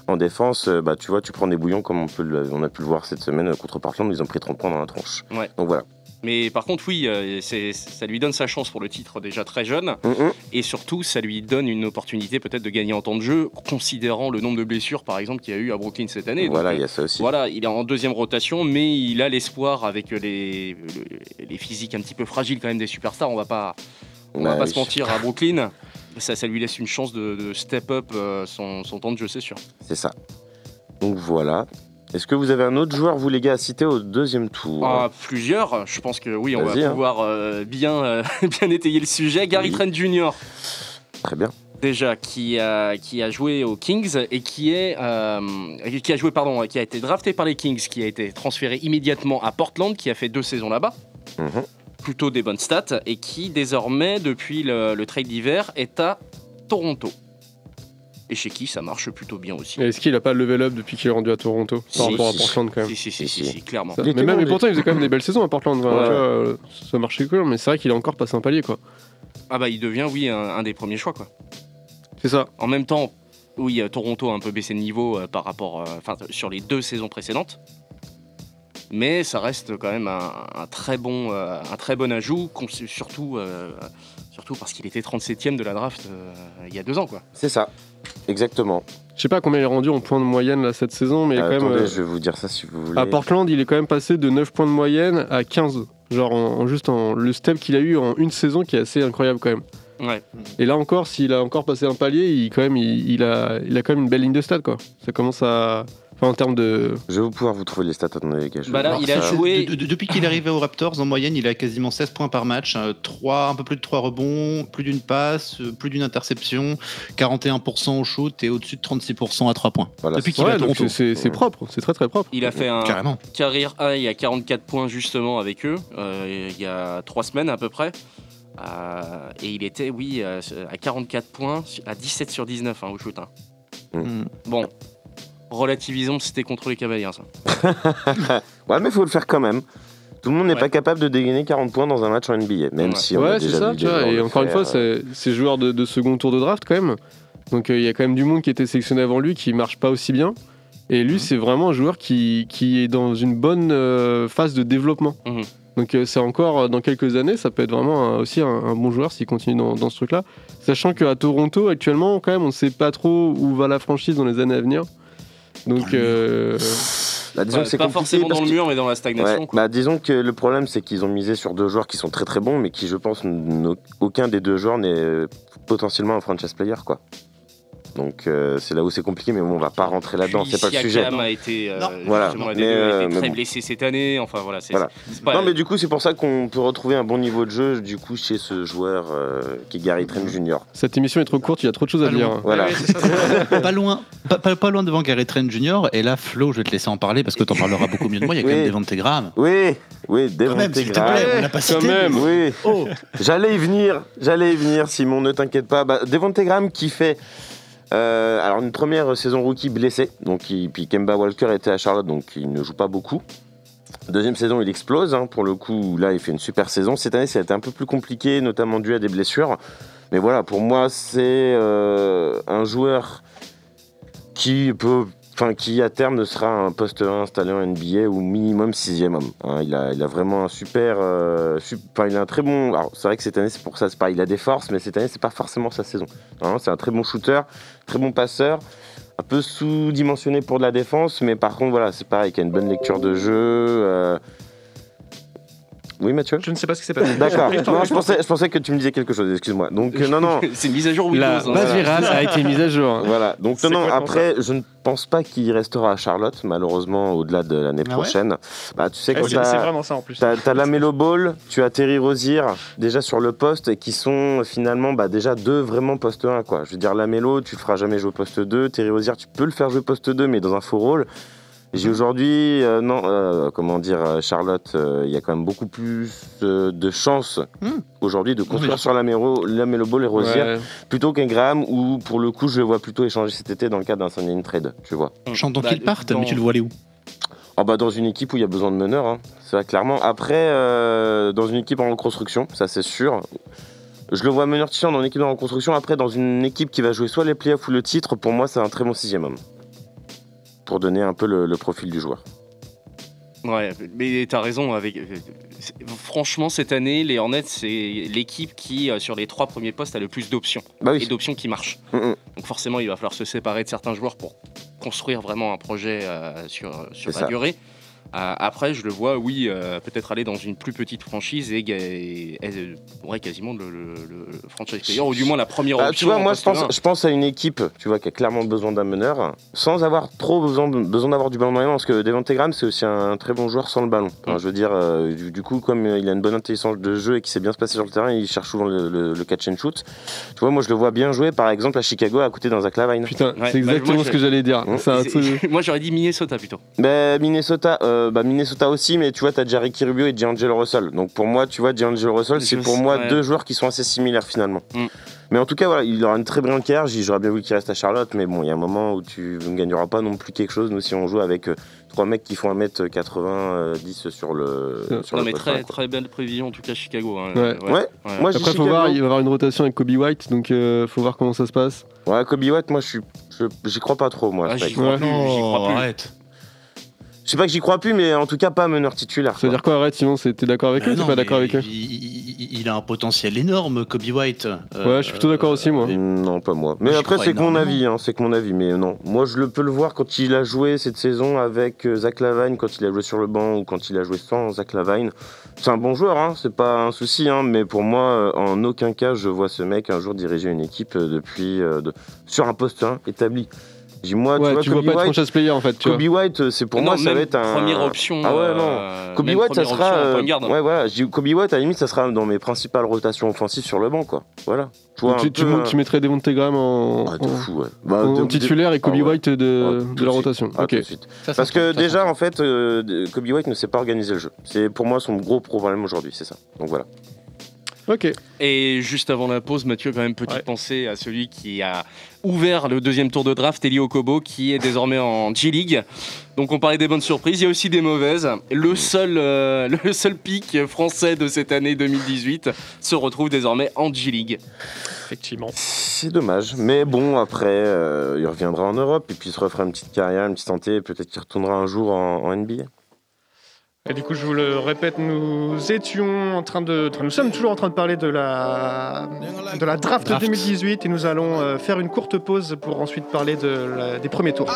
En défense, euh, bah, tu vois, tu prends des bouillons comme on, peut le- on a pu le voir cette semaine euh, contre Portland, ils ont pris 30 points dans la tronche. Ouais. Donc voilà. Mais par contre, oui, euh, ça lui donne sa chance pour le titre déjà très jeune. Mhm. Et surtout, ça lui donne une opportunité peut-être de gagner en temps de jeu, considérant le nombre de blessures, par exemple, qu'il y a eu à Brooklyn cette année. Voilà, euh, il y a ça aussi. Voilà, il est en deuxième rotation, mais il a l'espoir avec les, le- les physiques un petit peu fragiles quand même des superstars. On va pas, on va pas oui. se mentir à Brooklyn. Ça, ça lui laisse une chance de, de step up euh, son, son temps de jeu, c'est sûr. C'est ça. Donc voilà. Est-ce que vous avez un autre joueur, vous les gars, à citer au deuxième tour Ah, plusieurs, je pense que oui, on va hein. pouvoir euh, bien, euh, bien étayer le sujet. Gary Oui. Trent Jr. Très bien. déjà qui a, qui a joué aux Kings et qui est euh, qui a joué pardon qui a été drafté par les Kings qui a été transféré immédiatement à Portland qui a fait deux saisons là-bas Mhm. plutôt des bonnes stats et qui désormais depuis le, le trade d'hiver est à Toronto et chez qui ça marche plutôt bien aussi Est-ce qu'il a pas level up depuis qu'il est rendu à Toronto par Si, rapport à si, Portland quand même si si si, si, si, clairement Ça- mais, même, bon, pourtant, il faisait quand même des belles saisons à Portland. enfin, Ouais. tu vois, euh, ça marchait cool, mais c'est vrai qu'il a encore passé un palier, quoi. ah bah il devient oui un, un des premiers choix quoi C'est ça. en même temps oui euh, Toronto a un peu baissé de niveau euh, par rapport euh, enfin sur les deux saisons précédentes mais ça reste quand même un, un très bon euh, un très bon ajout surtout euh, surtout parce qu'il était 37e de la draft euh, il y a deux ans quoi C'est ça. Exactement. Je sais pas combien il est rendu en points de moyenne là, cette saison, mais Euh, quand même. attendez, euh, je vais vous dire ça si vous voulez. À Portland, il est quand même passé de 9 points de moyenne à 15. Genre, en, en juste en, le step qu'il a eu en une saison qui est assez incroyable quand même. ouais Et là encore, s'il a encore passé un palier, il, quand même, il, il a, il a quand même une belle ligne de stade quoi. Ça commence à. Enfin, en termes de. Je vais vous pouvoir vous trouver les stats, attendez les Bah là, il a ça. joué- De- de- depuis qu'il est arrivé aux Raptors, en moyenne, il a quasiment 16 points par match, euh, trois, un peu plus de 3 rebonds, plus d'une passe, euh, plus d'une interception, 41% au shoot et au-dessus de 36% à 3 points. Voilà, depuis qu'il Ouais, c'est c'est propre, c'est très très propre. Il a fait un Carrément. carrière high à 44 points justement avec eux euh, il y a trois semaines à peu près. Euh, et il était, oui, euh, à 44 points, à 17 sur 19 hein, au shoot. hein. Mm. Bon, relativisons, c'était contre les Cavaliers. Ça. Ouais, mais il faut le faire quand même. Tout le monde n'est Ouais. pas capable de dégainer 40 points dans un match en NBA, même Ouais. si on a Ouais, c'est déjà ça, vu tu des vois. joueurs Et encore une fois, euh. c'est c'est joueur de, de second tour de draft quand même. Donc euh, il y a quand même du monde qui était sélectionné avant lui qui marche pas aussi bien. Et lui, c'est vraiment un joueur qui, qui est dans une bonne euh, phase de développement. Mhm. Donc euh, c'est encore euh, dans quelques années, ça peut être vraiment un- aussi un, un bon joueur s'il continue dans, dans ce truc-là. Sachant qu'à Toronto, actuellement, quand même, on ne sait pas trop où va la franchise dans les années à venir. Donc euh, Bah, disons Ouais, que c'est pas forcément dans le mur, mais dans la stagnation. Ouais, quoi. bah, disons que le problème, c'est qu'ils ont misé sur deux joueurs qui sont très très bons, mais qui, je pense, aucun des deux joueurs n'est euh, potentiellement un franchise player, quoi. Donc euh, c'est là où c'est compliqué, mais bon, on va pas rentrer là-dedans, c'est pas le sujet. Siakam a été, euh. Voilà, a mais, été euh, mais très bon. blessé cette année. Enfin voilà, c'est Voilà. c'est pas. Non, mais du coup, c'est pour ça qu'on peut retrouver un bon niveau de jeu, du coup, chez ce joueur euh, qui est Gary Trent Jr. cette émission est trop courte, il y a trop de choses à dire. Voilà. Ouais, c'est ça, c'est- pas loin, pas, pas- pas loin devant Gary Trent Jr. Et là, Flo, je vais te laisser en parler parce que t'en parleras beaucoup mieux de moi. Il y a quand même des Devante Graham. Oui, oui, Quand même, Devontae s'il te Graham. plaît, on l'a pas Quand cité. même. Oui, Oh, j'allais y venir, j'allais y venir, Simon, ne t'inquiète pas. Bah, Graham qui fait euh, alors une première saison rookie blessé, donc il- puis Kemba Walker était à Charlotte, donc il ne joue pas beaucoup. Deuxième saison, il explose. hein, pour le coup, là, il fait une super saison. Cette année, ça a été un peu plus compliqué, notamment dû à des blessures. Mais voilà, pour moi, c'est euh, un joueur qui peut, enfin, qui à terme ne sera un poste 1 installé en NBA ou minimum sixième homme. hein. il, a, il vraiment un super, euh, sup- enfin, il a un très bon. Alors, c'est vrai que cette année, c'est pour ça, c'est pas, il a des forces, mais cette année, c'est pas forcément sa saison. hein. c'est un très bon shooter, très bon passeur. Un peu sous-dimensionné pour de la défense, mais par contre, voilà, c'est pareil, qui a une bonne lecture de jeu. euh. Oui, Mathieu Je ne sais pas ce qui s'est passé. D'accord. Non, je pensais, je pensais que tu me disais quelque chose, excuse-moi. Donc, euh, non, non. c'est une mise à jour Windows. La hein. base virale a été mise à jour. Voilà, donc non, non, après, je ne pense pas qu'il restera à Charlotte, malheureusement, au-delà de l'année Ah ouais prochaine. bah, tu sais, Ouais, quand C'est vraiment ça en plus. t'as- t'as la Melo Ball, tu as Terry Rozier, déjà sur le poste, et qui sont finalement bah, déjà deux vraiment poste 1. Quoi. Je veux dire, la Melo, tu le feras jamais jouer poste 2. Terry Rozier, tu peux le faire jouer poste 2, mais dans un faux rôle. J'ai aujourd'hui, euh, non, euh, comment dire, euh, Charlotte, euh, il y a quand même beaucoup plus euh, de chances Hmm. aujourd'hui de construire Oui. sur la Melo, la Melo Ball et Rozier Ouais. plutôt qu'un Graham où pour le coup je le vois plutôt échanger cet été dans le cadre d'un sign trade, tu vois. J'entends Bah, qu'il parte, dans- mais tu le vois aller où? Oh bah dans une équipe où il y a besoin de meneurs, hein. c'est vrai clairement. Après, euh, dans une équipe en reconstruction, ça c'est sûr. Je le vois meneur titulaire dans une équipe en reconstruction. Après, dans une équipe qui va jouer soit les playoffs ou le titre, pour moi c'est un très bon sixième homme. Pour donner un peu le, le profil du joueur. Ouais, mais t'as raison. Avec... Franchement, cette année, les Hornets, c'est l'équipe qui, euh, sur les trois premiers postes, a le plus d'options. Bah Et d'options qui marchent. Mm, mm. Donc forcément, il va falloir se séparer de certains joueurs pour construire vraiment un projet euh, sur, sur la ça. durée. Euh, après, je le vois, oui, euh, peut-être aller dans une plus petite franchise et, et- et- ouais, quasiment le, le- le franchise player, ou du moins la première Bah, option. tu vois, moi je pense, je pense à une équipe, tu vois, qui a clairement besoin d'un meneur, sans avoir trop besoin, besoin d'avoir du ballon dans les mains, parce que Devante Graham c'est aussi un très bon joueur sans le ballon. Enfin, Mm. Je veux dire, euh, du, du coup, comme euh, il a une bonne intelligence de jeu et qu'il sait bien se passer sur le terrain, il cherche souvent le, le- le catch and shoot. Tu vois, moi je le vois bien jouer, par exemple à Chicago, à côté d'un Zach Lavine. Putain, Ouais, c'est exactement bah, moi, ce que j'allais dire. Mmh. Un truc- Moi, j'aurais dit Minnesota plutôt. Ben, Minnesota, euh, bah, Minnesota aussi, mais tu vois, t'as Jerry Rubio et D'Angelo Russell. Donc pour moi, tu vois, D'Angelo Russell, c'est pour moi ouais. deux joueurs qui sont assez similaires finalement. Mm. Mais en tout cas, voilà, il aura une très brillante carrière. J'aurais bien voulu qu'il reste à Charlotte, mais bon, il y a un moment où tu ne gagneras pas non plus quelque chose. Nous, si on joue avec euh, trois mecs qui font 1m90 sur le, Ouais. sur Non, le mais très, très belle prévision, en tout cas, Chicago. hein. Ouais. Ouais. Moi, Après, faut voir, il va y avoir une rotation avec Kobe White, donc euh, faut voir comment ça se passe. Ouais, Kobe White, moi, je suis, j'y crois pas trop, moi. Ah, j'y crois crois plus. arrête. Je sais pas que j'y crois plus, mais en tout cas, pas meneur titulaire. Ça veut dire quoi, arrête, sinon t'es d'accord avec Ah eux T'es non, pas d'accord avec eux il, a un potentiel énorme, Kobe White. Euh, Ouais, je suis plutôt d'accord aussi, moi. et- Non, pas moi. Mais après, c'est que mon avis, hein, c'est que mon avis. Mais non, moi, je le peux le voir quand il a joué cette saison avec euh, Zach Lavine, quand il a joué sur le banc ou quand il a joué sans Zach Lavine. C'est un bon joueur, hein, c'est pas un souci. Hein, mais pour moi, euh, en aucun cas, je vois ce mec un jour diriger une équipe euh, depuis euh, de- sur un poste 1 établi. Dis moi, Ouais, tu tu vois, vois Kobe pas être White, franchise player en fait. Tu Kobe vois. White, c'est pour Non, moi, ça va être un. première option, Ah ouais, non. euh, Kobe White, ça sera. euh, de ouais, voilà. Kobe White, à la limite, ça sera dans mes principales rotations offensives sur le banc, quoi. Voilà. Tu vois, tu, tu, peu, euh, tu mettrais Devontae Graham en, Ah, de en- fou, ouais. Bah, en de- de- titulaire et Kobe Ah ouais. White de, Ah, de la de rotation. Ah, ok. de. Ça, Parce que déjà, en fait, euh, Kobe White ne sait pas organiser le jeu. C'est pour moi son gros problème aujourd'hui, c'est ça. Donc voilà. Ok. Et juste avant la pause, Mathieu, quand même, petite Ouais. pensée à celui qui a ouvert le deuxième tour de draft, Eli Okobo, qui est désormais en G-League. Donc on parlait des bonnes surprises, il y a aussi des mauvaises. Le seul, euh, le seul pic français de cette année 2018 se retrouve désormais en G-League. Effectivement. C'est dommage. Mais bon, après, euh, il reviendra en Europe et puis il se refera une petite carrière, une petite santé. Peut-être qu'il retournera un jour en, en NBA. Et du coup, je vous le répète, nous étions en train de, nous sommes toujours en train de parler de la, de la draft, Draft. 2018 et nous allons euh, faire une courte pause pour ensuite parler de la- des premiers tours.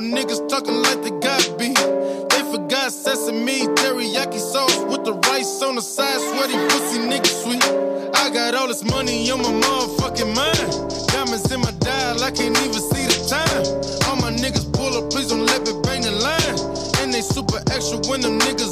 Niggas talking like they got beat. They forgot sesame, teriyaki sauce with the rice on the side. Sweaty pussy nigga sweet. I got all this money on my motherfucking mind. Diamonds in my dial, I can't even see the time. All my niggas pull up, please don't let me bang the line. And they super extra when them niggas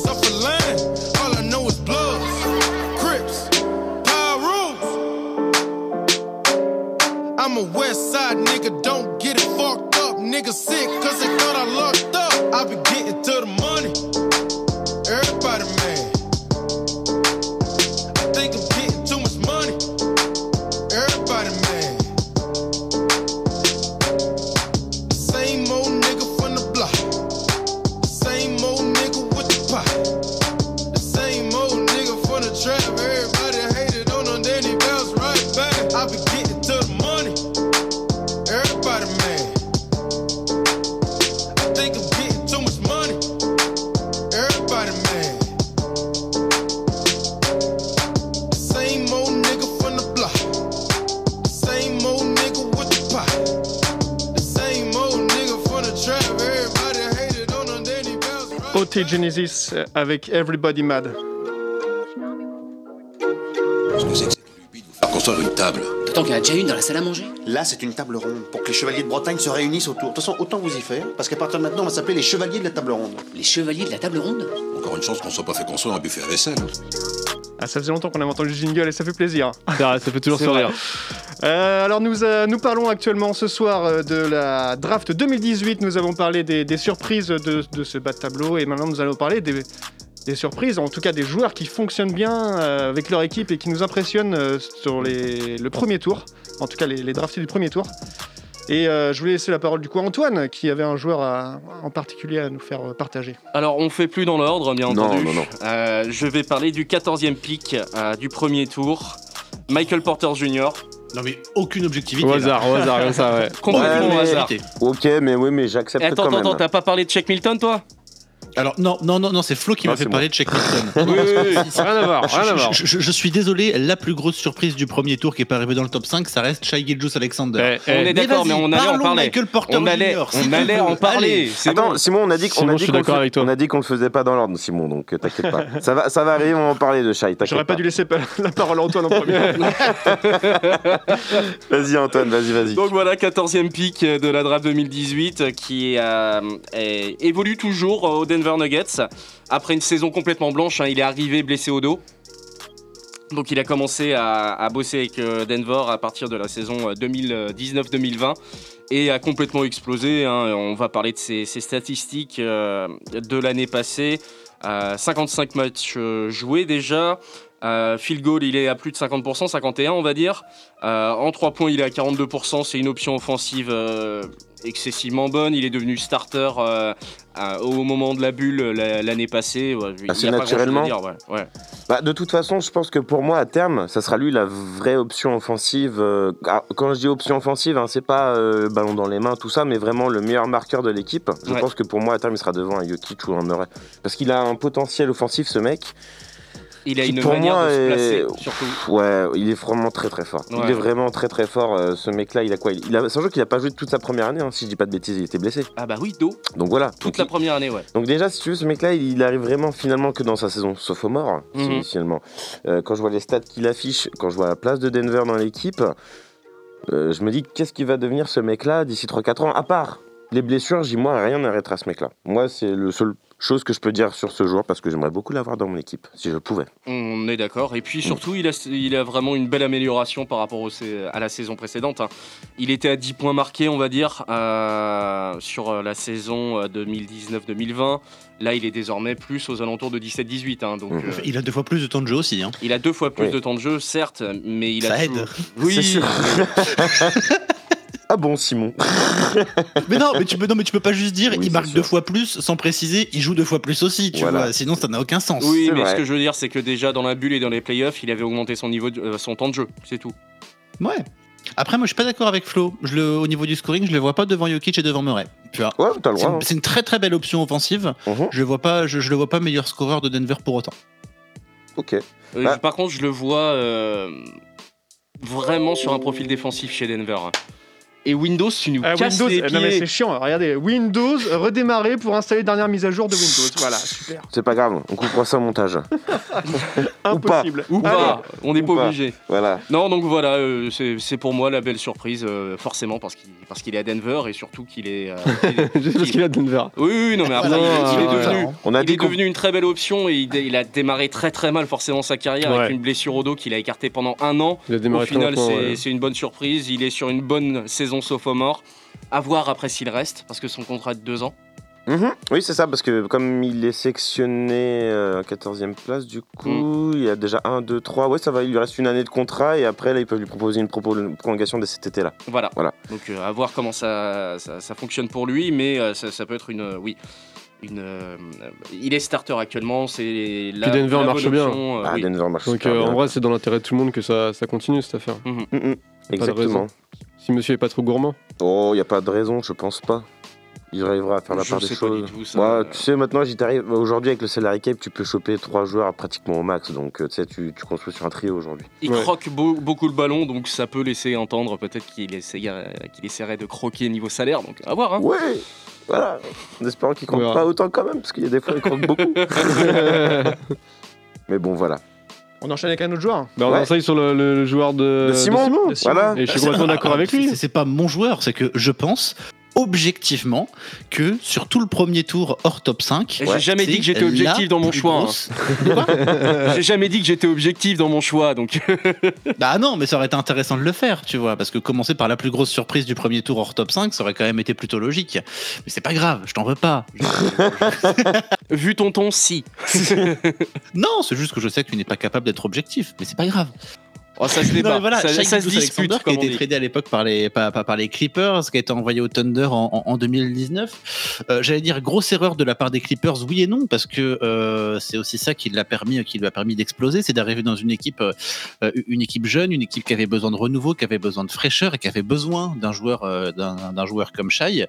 OT Genesis avec Everybody Mad. Ce que c'est que cette lubie de vous faire construire une table. Tant qu'il y en a déjà une dans la salle à manger? Là, c'est une table ronde pour que les chevaliers de Bretagne se réunissent autour. De toute façon, autant vous y faire, parce qu'à partir de maintenant, on va s'appeler les chevaliers de la table ronde. Les chevaliers de la table ronde? Encore une chance qu'on soit pas fait construire un buffet à vaisselle. Ah, ça faisait longtemps qu'on avait entendu le jingle et ça fait plaisir. Ça, ça fait toujours sourire. Euh, alors nous, euh, nous parlons actuellement ce soir euh, de la draft 2018. Nous avons parlé des, des surprises de, de ce bas de tableau et maintenant nous allons parler des, des surprises, en tout cas des joueurs qui fonctionnent bien avec leur équipe et qui nous impressionnent sur les, le premier tour, en tout cas les, les draftés du premier tour. Et euh, je voulais laisser la parole du coup à Antoine qui avait un joueur à- en particulier à nous faire euh, partager. Alors, on fait plus dans l'ordre, bien Non, entendu. non, non. Euh, je vais parler du 14e pick euh, du premier tour. Michael Porter Jr., Non mais aucune objectivité. Au là. hasard, au hasard, comme ça, ouais. Complètement Ouais, au mais- hasard. Ok, mais oui, mais j'accepte Attends, quand attends, même. attends, t'as pas parlé de Check Milton, toi? Alors non, non, non, non, c'est Flo qui m'a fait c'est parler de Check Milton. Oui, oui, oui. Rien à voir, rien à voir. Je, je- je suis désolé, la plus grosse surprise du premier tour qui est pas arrivée dans le top 5, ça reste Shai Gilgeous Alexander. Eh, On eh, est d'accord, mais on allait en parler. Michael Porter On allait, on allait en parler. Attends, bon. Simon, on a dit qu'on on a dit qu'on le faisait pas dans l'ordre, Simon, donc euh, t'inquiète pas. Ça va, ça va arriver, on va en parler de Shai, J'aurais pas dû laisser la parole à Antoine en premier. Vas-y Antoine, vas-y, vas-y. Donc voilà, 14e pick de la draft 2018 euh, qui euh, évolue toujours euh, aux Nuggets. Après une saison complètement blanche, hein, il est arrivé blessé au dos. Donc il a commencé à, bosser avec euh, Denver à partir de la saison euh, 2019-2020 et a complètement explosé. hein. On va parler de ses, statistiques euh, de l'année passée. Euh, 55 matchs euh, joués déjà. Euh, field goal, il est à plus de 50%, 51 on va dire. Euh, en 3 points, il est à 42%. C'est une option offensive euh, excessivement bonne. Il est devenu starter euh, au moment de la bulle la- l'année passée. Assez naturellement. dire, ouais, ouais. Bah, de toute façon, je pense que pour moi, à terme, ça sera lui la vraie option offensive. ah, quand je dis option offensive, hein, c'est pas ballon dans les mains, tout ça, mais vraiment le meilleur marqueur de l'équipe. Je Ouais. pense que pour moi, à terme, il sera devant un Jokic ou un Murray. Parce qu'il a un potentiel offensif, ce mec. Il a une pour manière moi, de se est- placer, surtout. Ouais, il est vraiment très très fort. Ouais. Il est vraiment très très fort. euh, ce mec-là, il a quoi il a... Sachant qu'il a pas joué toute sa première année, hein, si je dis pas de bêtises, il était blessé. Ah bah oui, dos. Donc voilà. Toute Donc, la il- première année, ouais. donc déjà, si tu veux, ce mec-là, il, il arrive vraiment finalement que dans sa saison sophomore, Mhm. initialement. Euh, quand je vois les stats qu'il affiche, quand je vois la place de Denver dans l'équipe, euh, je me dis qu'est-ce qui va devenir ce mec-là d'ici 3-4 ans, à part les blessures, j'y moi rien n'arrêtera ce mec-là. Moi, c'est le seul chose que je peux dire sur ce joueur parce que j'aimerais beaucoup l'avoir dans mon équipe, si je pouvais. On est d'accord. Et puis surtout, il, a, il a vraiment une belle amélioration par rapport au, à la saison précédente. hein. Il était à 10 points marqués, on va dire, euh, sur euh, la saison euh, 2019-2020. Là, il est désormais plus aux alentours de 17-18. hein. donc, euh, Il a deux fois plus de temps de jeu aussi. Hein. il a deux fois plus Oui. de temps de jeu, certes, mais il a Ça aide. Oui, C'est sûr. ah bon, Simon? Mais non, mais tu peux, non, mais tu peux pas juste dire Oui, il marque sûr. deux fois plus sans préciser il joue deux fois plus aussi, tu Voilà. vois. Sinon, ça n'a aucun sens. Oui, mais vrai. ce que je veux dire, c'est que déjà dans la bulle et dans les playoffs, il avait augmenté son niveau, de- euh, son temps de jeu, c'est tout. Ouais. Après, moi, je suis pas d'accord avec Flo. Je le, au niveau du scoring, je le vois pas devant Jokic et devant Murray. Tu vois. Ouais, t'as le C'est droit. une, c'est une très très belle option offensive. hein. Mhm. Je le vois pas, je, je le vois pas meilleur scoreur de Denver pour autant. Ok. Euh, Bah. Par contre, je le vois euh, vraiment sur un profil défensif chez Denver. Et Windows, tu nous Ah, casses Windows, les eh, non mais pieds. c'est chiant. Regardez, Windows redémarrer pour installer dernière mise à jour de Windows. Voilà, super. C'est pas grave, on coupera ça au montage. Ou pas. Impossible. Ou pas, on n'est pas pas. obligé. Voilà. Non, donc voilà, euh, c'est pour moi la belle surprise, euh, forcément, parce qu'il parce qu'il est à Denver et surtout qu'il est. euh, qu'il est- Juste parce qu'il a Denver. Oui, oui, non, mais après, Non, il, est- il est devenu. On a il est devenu une très belle option et il, a démarré très très mal forcément sa carrière Ouais. avec une blessure au dos qu'il a écarté pendant un an. Il a Au démarré très final, lentement, c'est ouais. c'est une bonne surprise. Il est sur une bonne saison sophomore. À voir après s'il reste, parce que son contrat est de deux ans. Mhm. Oui, c'est ça, parce que comme il est sectionné euh, 14e place, du coup, il y a déjà 1, 2, 3. Ouais, ça va, il lui reste une année de contrat et après, là, ils peuvent lui proposer une, prolongation dès cet été-là. Voilà. Voilà. Donc euh, à voir comment ça, ça, ça fonctionne pour lui, mais euh, ça, ça peut être une. euh, oui. Une, euh, il est starter actuellement, c'est la, Puis Denver la marche bien. euh, Ah, oui. Denver marche Donc euh, bien. en vrai, c'est dans l'intérêt de tout le monde que ça, ça continue cette affaire. Mhm. Mhm. Pas de Exactement. Si monsieur est pas trop gourmand. Oh, il n'y a pas de raison, je pense pas. Il arrivera à faire la Je part des choses. du tout, ça. Ouais, tu sais, maintenant, j'y t'arrive. Aujourd'hui, avec le salary cap, tu peux choper 3 joueurs pratiquement au max. Donc, euh, tu sais, tu, construis sur un trio aujourd'hui. Il Ouais. croque beau- beaucoup le ballon, donc ça peut laisser entendre peut-être qu'il essayerait, qu'il essaierait de croquer niveau salaire. Donc à voir. Hein. Ouais Voilà En espérant qu'il croque pas autant quand même, parce qu'il y a des fois, il croque beaucoup. Mais bon, voilà. On enchaîne avec un autre joueur. Bah, on Ouais. enseigne sur le, le joueur de, De Simon, de Simon. Voilà Et je suis complètement d'accord avec lui. C'est pas mon joueur, c'est que je pense objectivement que sur tout le premier tour hors top 5. Et j'ai jamais dit que j'étais objectif dans mon choix, hein. J'ai jamais dit que j'étais objectif dans mon choix, donc. Bah non, mais ça aurait été intéressant de le faire, tu vois, parce que commencer par la plus grosse surprise du premier tour hors top 5, ça aurait quand même été plutôt logique. Mais c'est pas grave, je t'en veux pas. Vu ton ton, si. non, c'est juste que je sais que tu n'es pas capable d'être objectif, mais c'est pas grave. Oh, ça se débat. Voilà, ça, ça se dispute. qui a été tradé à l'époque par les, par, par- par les Clippers, qui a été envoyé au Thunder en, en- en 2019. Euh, J'allais dire grosse erreur de la part des Clippers, oui et non, parce que euh, c'est aussi ça qui l'a permis, qui lui a permis d'exploser, c'est d'arriver dans une équipe, euh, une équipe jeune, une équipe qui avait besoin de renouveau, qui avait besoin de fraîcheur et qui avait besoin d'un joueur, d'un d'un joueur comme Shai.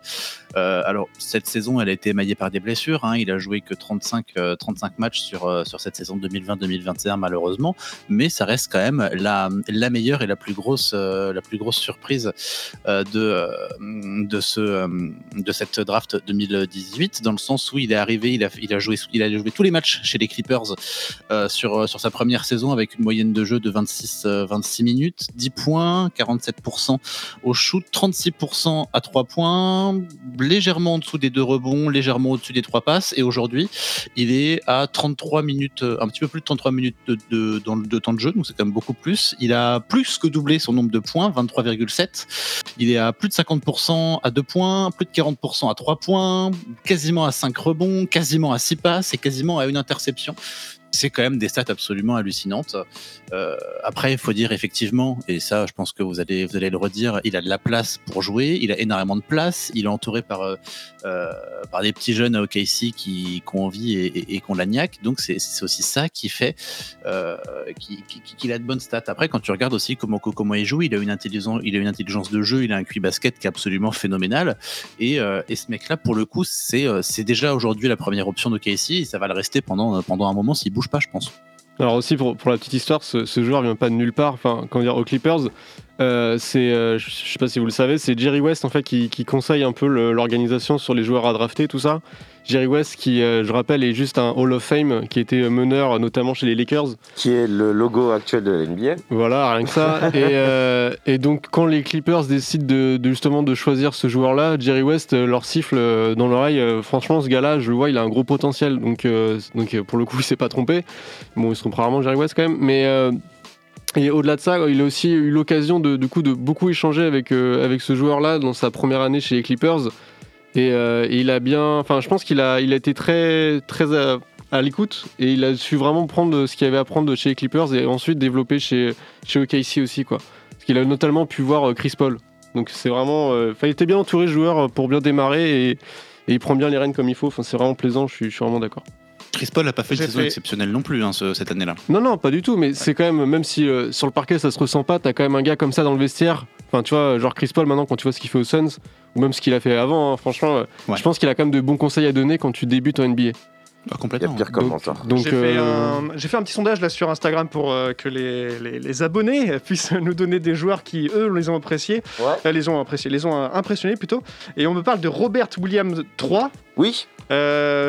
Alors cette saison, elle a été émaillée par des blessures. hein. Il a joué que 35, euh, 35 matchs sur sur cette saison 2020-2021 malheureusement, mais ça reste quand même la, la meilleure et la plus grosse, euh, la plus grosse surprise euh, de, euh, de, ce, de cette draft 2018, dans le sens où il est arrivé, il a, il a, joué, il a joué tous les matchs chez les Clippers sur, sur sa première saison avec une moyenne de jeu de 26, euh, 26 minutes, 10 points, 47% au shoot, 36% à 3 points, légèrement en dessous des deux rebonds, légèrement au-dessus des 3 passes, et aujourd'hui, il est à 33 minutes, un petit peu plus de 33 minutes de, de, temps de jeu, donc c'est quand même beaucoup Il a plus que doublé son nombre de points, 23,7. Il est à plus de 50% à 2 points, plus de 40% à 3 points, quasiment à 5 rebonds, quasiment à 6 passes et quasiment à une interception. C'est quand même des stats absolument hallucinantes. Euh, après, il faut dire effectivement, et ça, je pense que vous allez, vous allez le redire, il a de la place pour jouer, il a énormément de place, il est entouré par, euh, euh, par des petits jeunes OKC qui, qui ont envie et, et, et qui ont la. Donc, c'est aussi ça qui fait qui- qui- qui- qu'il a de bonnes stats. Après, quand tu regardes aussi comment, comment il joue, il a, une intelligence, il a une intelligence de jeu, il a un QI basket qui est absolument phénoménal. Et, et ce mec-là, pour le coup, c'est déjà aujourd'hui la première option de et ça va le rester pendant, pendant un moment s'il bouge pas, je pense. Alors aussi pour, pour la petite histoire, ce, ce joueur vient pas de nulle part. Enfin, comment dire, aux Clippers, euh, c'est, euh, je sais pas si vous le savez, c'est Jerry West en fait qui, qui conseille un peu l'organisation sur les joueurs à drafter, tout ça. Jerry West, qui, euh, je rappelle, est juste un Hall of Fame, qui était meneur notamment chez les Lakers. Qui est le logo actuel de la NBA. Voilà, rien que ça. et, euh, et donc, quand les Clippers décident de, de justement de choisir ce joueur-là, Jerry West euh, leur siffle dans l'oreille. franchement, ce gars-là, je le vois, il a un gros potentiel. Donc, donc pour le coup, il s'est pas trompé. Bon, il se trompe rarement, Jerry West quand même. Mais et au-delà de ça, il a aussi eu l'occasion de, du coup, de beaucoup échanger avec, euh, avec ce joueur-là dans sa première année chez les Clippers. Et, euh, et il a bien. Enfin, je pense qu'il a, il a été très, très à, à l'écoute et il a su vraiment prendre ce qu'il y avait à prendre de chez les Clippers et ensuite développer chez, chez OKC aussi. Quoi. Parce qu'il a notamment pu voir euh, Chris Paul. Donc c'est vraiment. euh, il était bien entouré de joueurs pour bien démarrer et, et il prend bien les rênes comme il faut. Enfin, c'est vraiment plaisant, je suis, je suis vraiment d'accord. Chris Paul n'a pas fait une saison fait- exceptionnelle non plus hein, ce- cette année-là. Non, non, pas du tout, mais c'est quand même, même si euh, sur le parquet ça se ressent pas, t'as quand même un gars comme ça dans le vestiaire. Enfin, tu vois, genre Chris Paul maintenant, quand tu vois ce qu'il fait aux Suns, ou même ce qu'il a fait avant, hein, franchement, euh, je pense qu'il a quand même de bons conseils à donner quand tu débutes en NBA. complètement. pire commentaire. Donc, J'ai fait, euh, un- j'ai fait un petit sondage là sur Instagram pour euh, que les, les- les abonnés puissent nous donner des joueurs qui, eux, les ont appréciés. Euh, les ont appréciés, les ont impressionnés plutôt. Et on me parle de Robert Williams 3. Oui.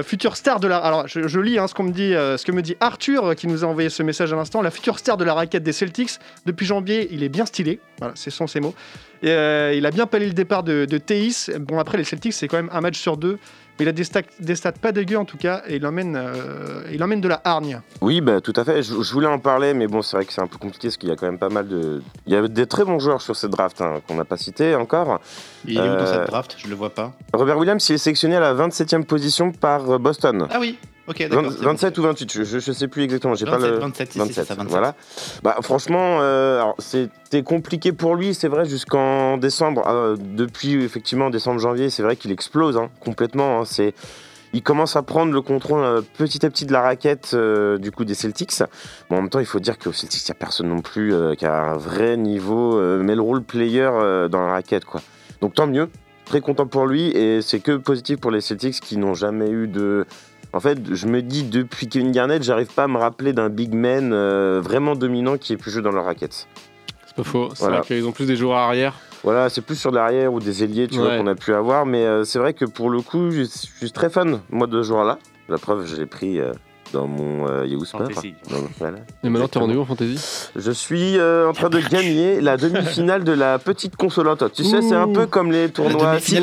Future star de la. Alors, je, je lis hein, ce, qu'on me dit, euh, ce que me dit Arthur euh, qui nous a envoyé ce message à l'instant. La future star de la raquette des Celtics. Depuis janvier, il est bien stylé. Voilà, ce sont ses mots. Et, euh, il a bien palé le départ de, de Théis. Bon, après, les Celtics, c'est quand même un match sur deux. Mais il a des stats, des stats pas dégueu en tout cas. Et il emmène, euh, il emmène de la hargne. Oui, bah, tout à fait. Je, je voulais en parler, mais bon, c'est vrai que c'est un peu compliqué parce qu'il y a quand même pas mal de. Il y a des très bons joueurs sur cette draft hein, qu'on n'a pas cité encore. Il est où dans Euh, cette draft? Je le vois pas. Robert Williams, il est sélectionné à la 27e position par euh, Boston. Ah oui, ok, d'accord. 20 c'est bon. 27 ou 28, je, je, je sais plus exactement. J'ai pas 27, le 27, si, si, c'est ça, 27. Voilà. Bah, franchement, euh, c'était compliqué pour lui, c'est vrai, jusqu'en décembre. Euh, depuis effectivement décembre-janvier, c'est vrai qu'il explose hein, complètement. hein. c'est il commence à prendre le contrôle euh, petit à petit de la raquette euh, du coup des Celtics. Bon, en même temps, il faut dire qu'au Celtics, il n'y a personne non plus euh, qui a un vrai niveau, mais le role player dans la raquette. quoi. Donc tant mieux, très content pour lui, et c'est que positif pour les Celtics qui n'ont jamais eu de... En fait, je me dis, depuis Kevin Garnett, j'arrive pas à me rappeler d'un big man euh, vraiment dominant qui ait pu jouer dans leur raquette. C'est pas faux, c'est Voilà. vrai qu'ils ont plus des joueurs arrière. Voilà, c'est plus sur l'arrière ou des ailiers, tu vois, qu'on a pu avoir. Mais euh, c'est vrai que pour le coup, je, je suis très fan, moi, de ce joueur-là. La preuve, je l'ai pris euh, dans mon euh, Yahoo Sport. Fantasy. Donc, voilà. Et maintenant, t'es rendu où en fantasy Je suis euh, en train de gagner la demi-finale de la petite consolante. Tu sais, c'est un peu comme les tournois Six.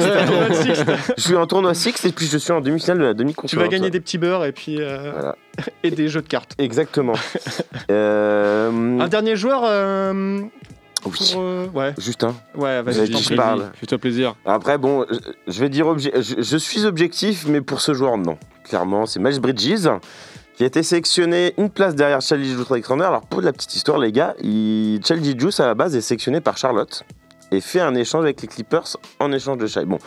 Je suis en tournoi Six et puis je suis en demi-finale de la Tu demi-consolante. vas gagner des petits beurres et puis euh, Voilà. et des jeux de cartes. Exactement. Euh, Un dernier joueur. euh, Oui. pour, euh, ouais. Justin. Ouais, vas-y. je parle. Fais-toi plaisir. Après, bon, je- je vais dire obje- je, je suis objectif, mais pour ce joueur, non. Clairement, c'est Miles Bridges, qui a été sélectionné une place derrière Charlie Juice Alexander. Alors pour la petite histoire les gars, il... Juice à la base est sélectionné par Charlotte et fait un échange avec les Clippers en échange de Shai. Bon,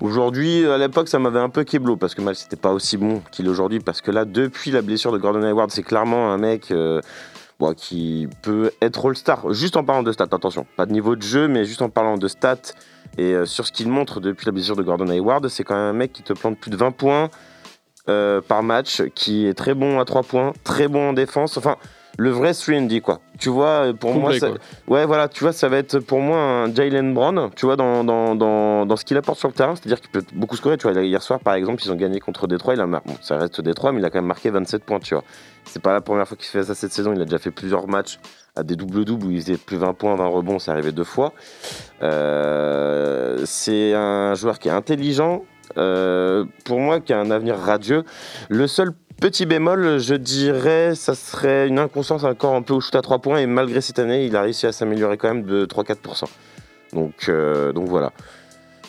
aujourd'hui, à l'époque, ça m'avait un peu kéblo parce que mal, c'était pas aussi bon qu'il est aujourd'hui parce que là, depuis la blessure de Gordon Hayward, c'est clairement un mec euh, qui peut être All-Star. Juste en parlant de stats, attention, pas de niveau de jeu, mais juste en parlant de stats et euh, sur ce qu'il montre depuis la blessure de Gordon Hayward, c'est quand même un mec qui te plante plus de 20 points euh, par match, qui est très bon à 3 points, très bon en défense. Enfin, le vrai 3D quoi. Tu vois, pour moi, ça- ouais, voilà, tu vois, ça va être pour moi un Jalen Brown, tu vois, dans, dans, dans, dans ce qu'il apporte sur le terrain, c'est-à-dire qu'il peut beaucoup scorer. Tu vois, hier soir, par exemple, ils ont gagné contre Détroit, il a mar- bon, ça reste Détroit, mais il a quand même marqué 27 points, tu vois. C'est pas la première fois qu'il fait ça cette saison, il a déjà fait plusieurs matchs à des doubles-doubles où il faisait plus 20 points, 20 rebonds, c'est arrivé deux fois. Euh, c'est un joueur qui est intelligent, euh, pour moi, qui a un avenir radieux. Le seul petit bémol, je dirais, ça serait une inconscience encore un peu au shoot à 3 points. Et malgré cette année, il a réussi à s'améliorer quand même de 3-4%. Donc, euh, donc voilà.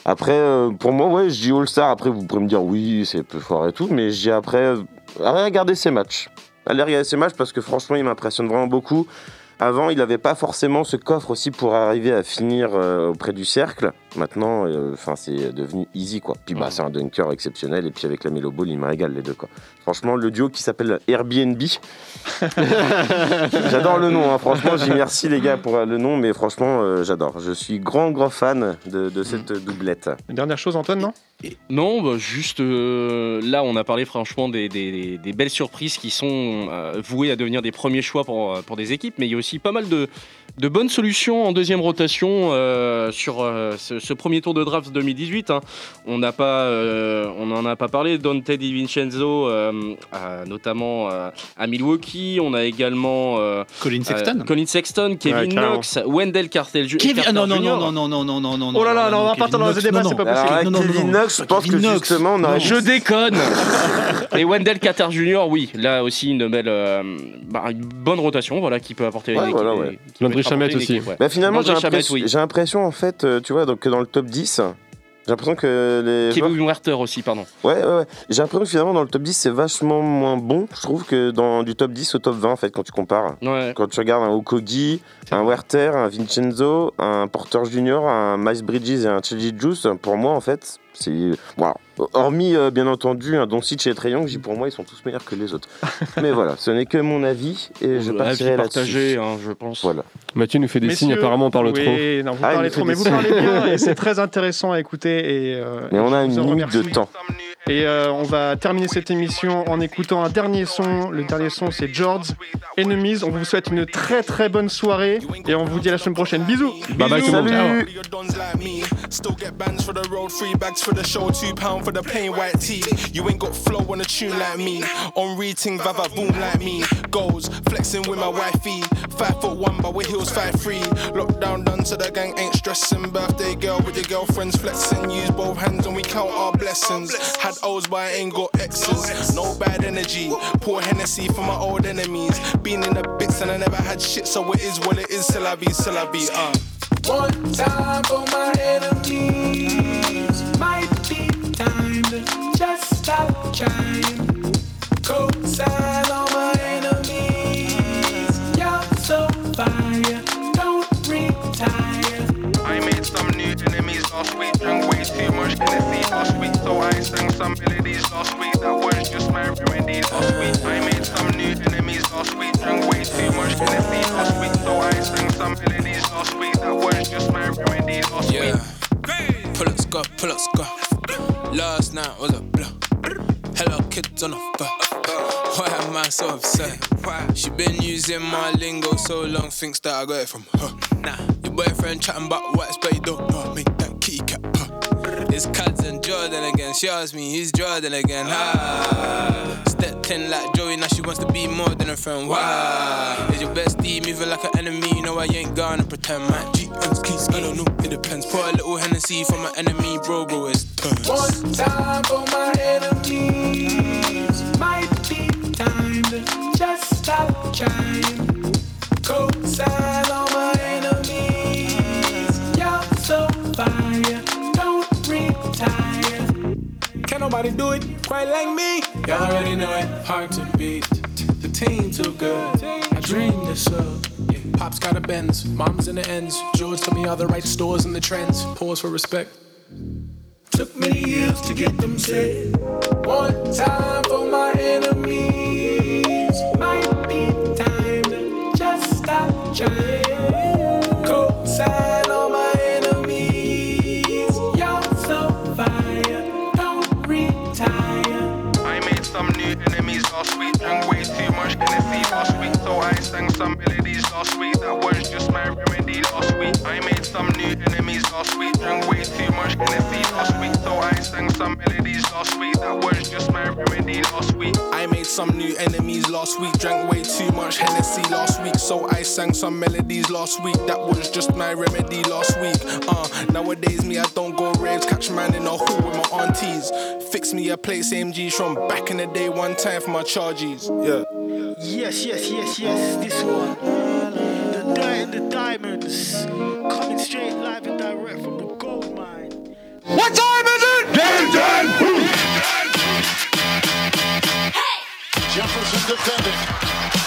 Après, euh, pour moi, ouais, je dis All-Star. Après, vous pourrez me dire oui, c'est peu fort et tout. Mais j'ai après, euh, allez regarder ses matchs. Allez regarder ses matchs parce que franchement, il m'impressionne vraiment beaucoup. Avant, il n'avait pas forcément ce coffre aussi pour arriver à finir euh, auprès du cercle. Maintenant, euh, enfin, c'est devenu easy quoi. Puis bah, c'est un dunker exceptionnel et puis avec la Melo Ball, il me régale les deux quoi. Franchement, le duo qui s'appelle Airbnb. j'adore le nom. hein. Franchement, j'y merci les gars pour euh, le nom, mais franchement, euh, j'adore. Je suis grand grand fan de, de cette doublette. Une dernière chose, Antoine, non? Non, bah, juste euh, là, on a parlé franchement des, des- des belles surprises qui sont euh, vouées à devenir des premiers choix pour, pour des équipes, mais il y a aussi pas mal de, de bonnes solutions en deuxième rotation euh, sur euh, ce, ce premier tour de draft 2018. hein. On n'a pas, euh, on n'en a pas parlé. Dante DiVincenzo, euh, euh, notamment euh, à Milwaukee. On a également euh, Colin Sexton euh, Colin Sexton, Kevin Ouais. Knox, Wendell Carter, Ju- Kevin- Carter ah, non, non, non, non, non, non, non, non, non. Oh là là, non, on va partir dans les débats, c'est pas possible. Non, non, Kevin non, Knox, je pense Kevin que Knox. justement, on aurait Je déconne Et Wendell Carter Jr., oui, là aussi une belle, euh, bah, une bonne rotation, voilà, qui peut apporter Ouais, voilà, ouais. Landry une aussi. Bah, finalement, j'ai l'impression en fait, tu vois, donc, que dans le top 10, j'ai l'impression que les. Kevin Werther aussi, pardon. Ouais, ouais, ouais. J'ai l'impression que finalement, dans le top 10, c'est vachement moins bon, je trouve, que dans du top 10 au top 20, en fait, quand tu compares. Ouais. Quand tu regardes un Okogi, un Werther, un Vincenzo, un Porter Junior, un Miles Bridges et un Chedi Juice, pour moi, en fait, c'est. Voilà. Hormis, euh, bien entendu, un Doncic et Young, pour moi, ils sont tous meilleurs que les autres. Mais voilà, ce n'est que mon avis et je partirai là-dessus. hein, je pense. Voilà. Mathieu nous fait des signes, apparemment on parle trop. Non, vous Ah, parlez trop, mais vous parlez bien et c'est très intéressant à écouter. Et, euh, Mais on a une minute de temps. Et euh, on va terminer cette émission en écoutant un dernier son. Le dernier son, c'est George Enemies. On vous souhaite une très très bonne soirée et on vous dit à la semaine prochaine. Bisous. Bye bye tout le monde. got O's, but I ain't got X's. No bad energy. Poor Hennessy for my old enemies. Been in the bits and I never had shit, so it is what it is. Still I be, still I be, uh. One time for my enemies. Might be time to just stop trying. Code side. I some melodies. I made some new enemies way too much so I some melodies. Yeah. Pull up, pull up. Last night was a blow. Hello, kids on the phone. Why am I so upset? She been using my lingo so long, thinks that I got it from her. Nah, your boyfriend chatting about whites, but you don't know. Make It's and Jordan again. She asked me, who's Jordan again? Ah, stepped in like Joey, now she wants to be more than a friend. Why? Is your bestie moving like an enemy? You know I ain't gonna pretend. My GM's keys, I don't know, it depends. Pour a little Hennessy for my enemy, bro, bro, it's turns. One time for my enemies. Might be time to just stop trying. Co-sign on nobody do it quite like me. Y'all already know it, hard to beat. The team too good. I dream this up. Yeah. Pop's got a Benz, mom's in the ends. George told me all the right stores and the trends. Pause for respect. Took many years to get them set. One time for my enemies. Might be time to just stop trying. Co-sign on some melodies last week. That was just my remedy last week. I made some new enemies last week. Drank way too much Hennessy last week, so I sang some melodies last week. That was just my remedy last week. I made some new enemies last week. Drank way too much Hennessy last week, so I sang some melodies last week. That was just my remedy last week. Uh, nowadays me I don't go raves, catch man in a hall with my aunties. Fix me a plate, same G's from back in the day. One time for my charges. Yeah. Yes, yes, yes, yes, this one. The dirt and the diamonds. Coming straight live and direct from the gold mine. What time is it? Jefferson defending.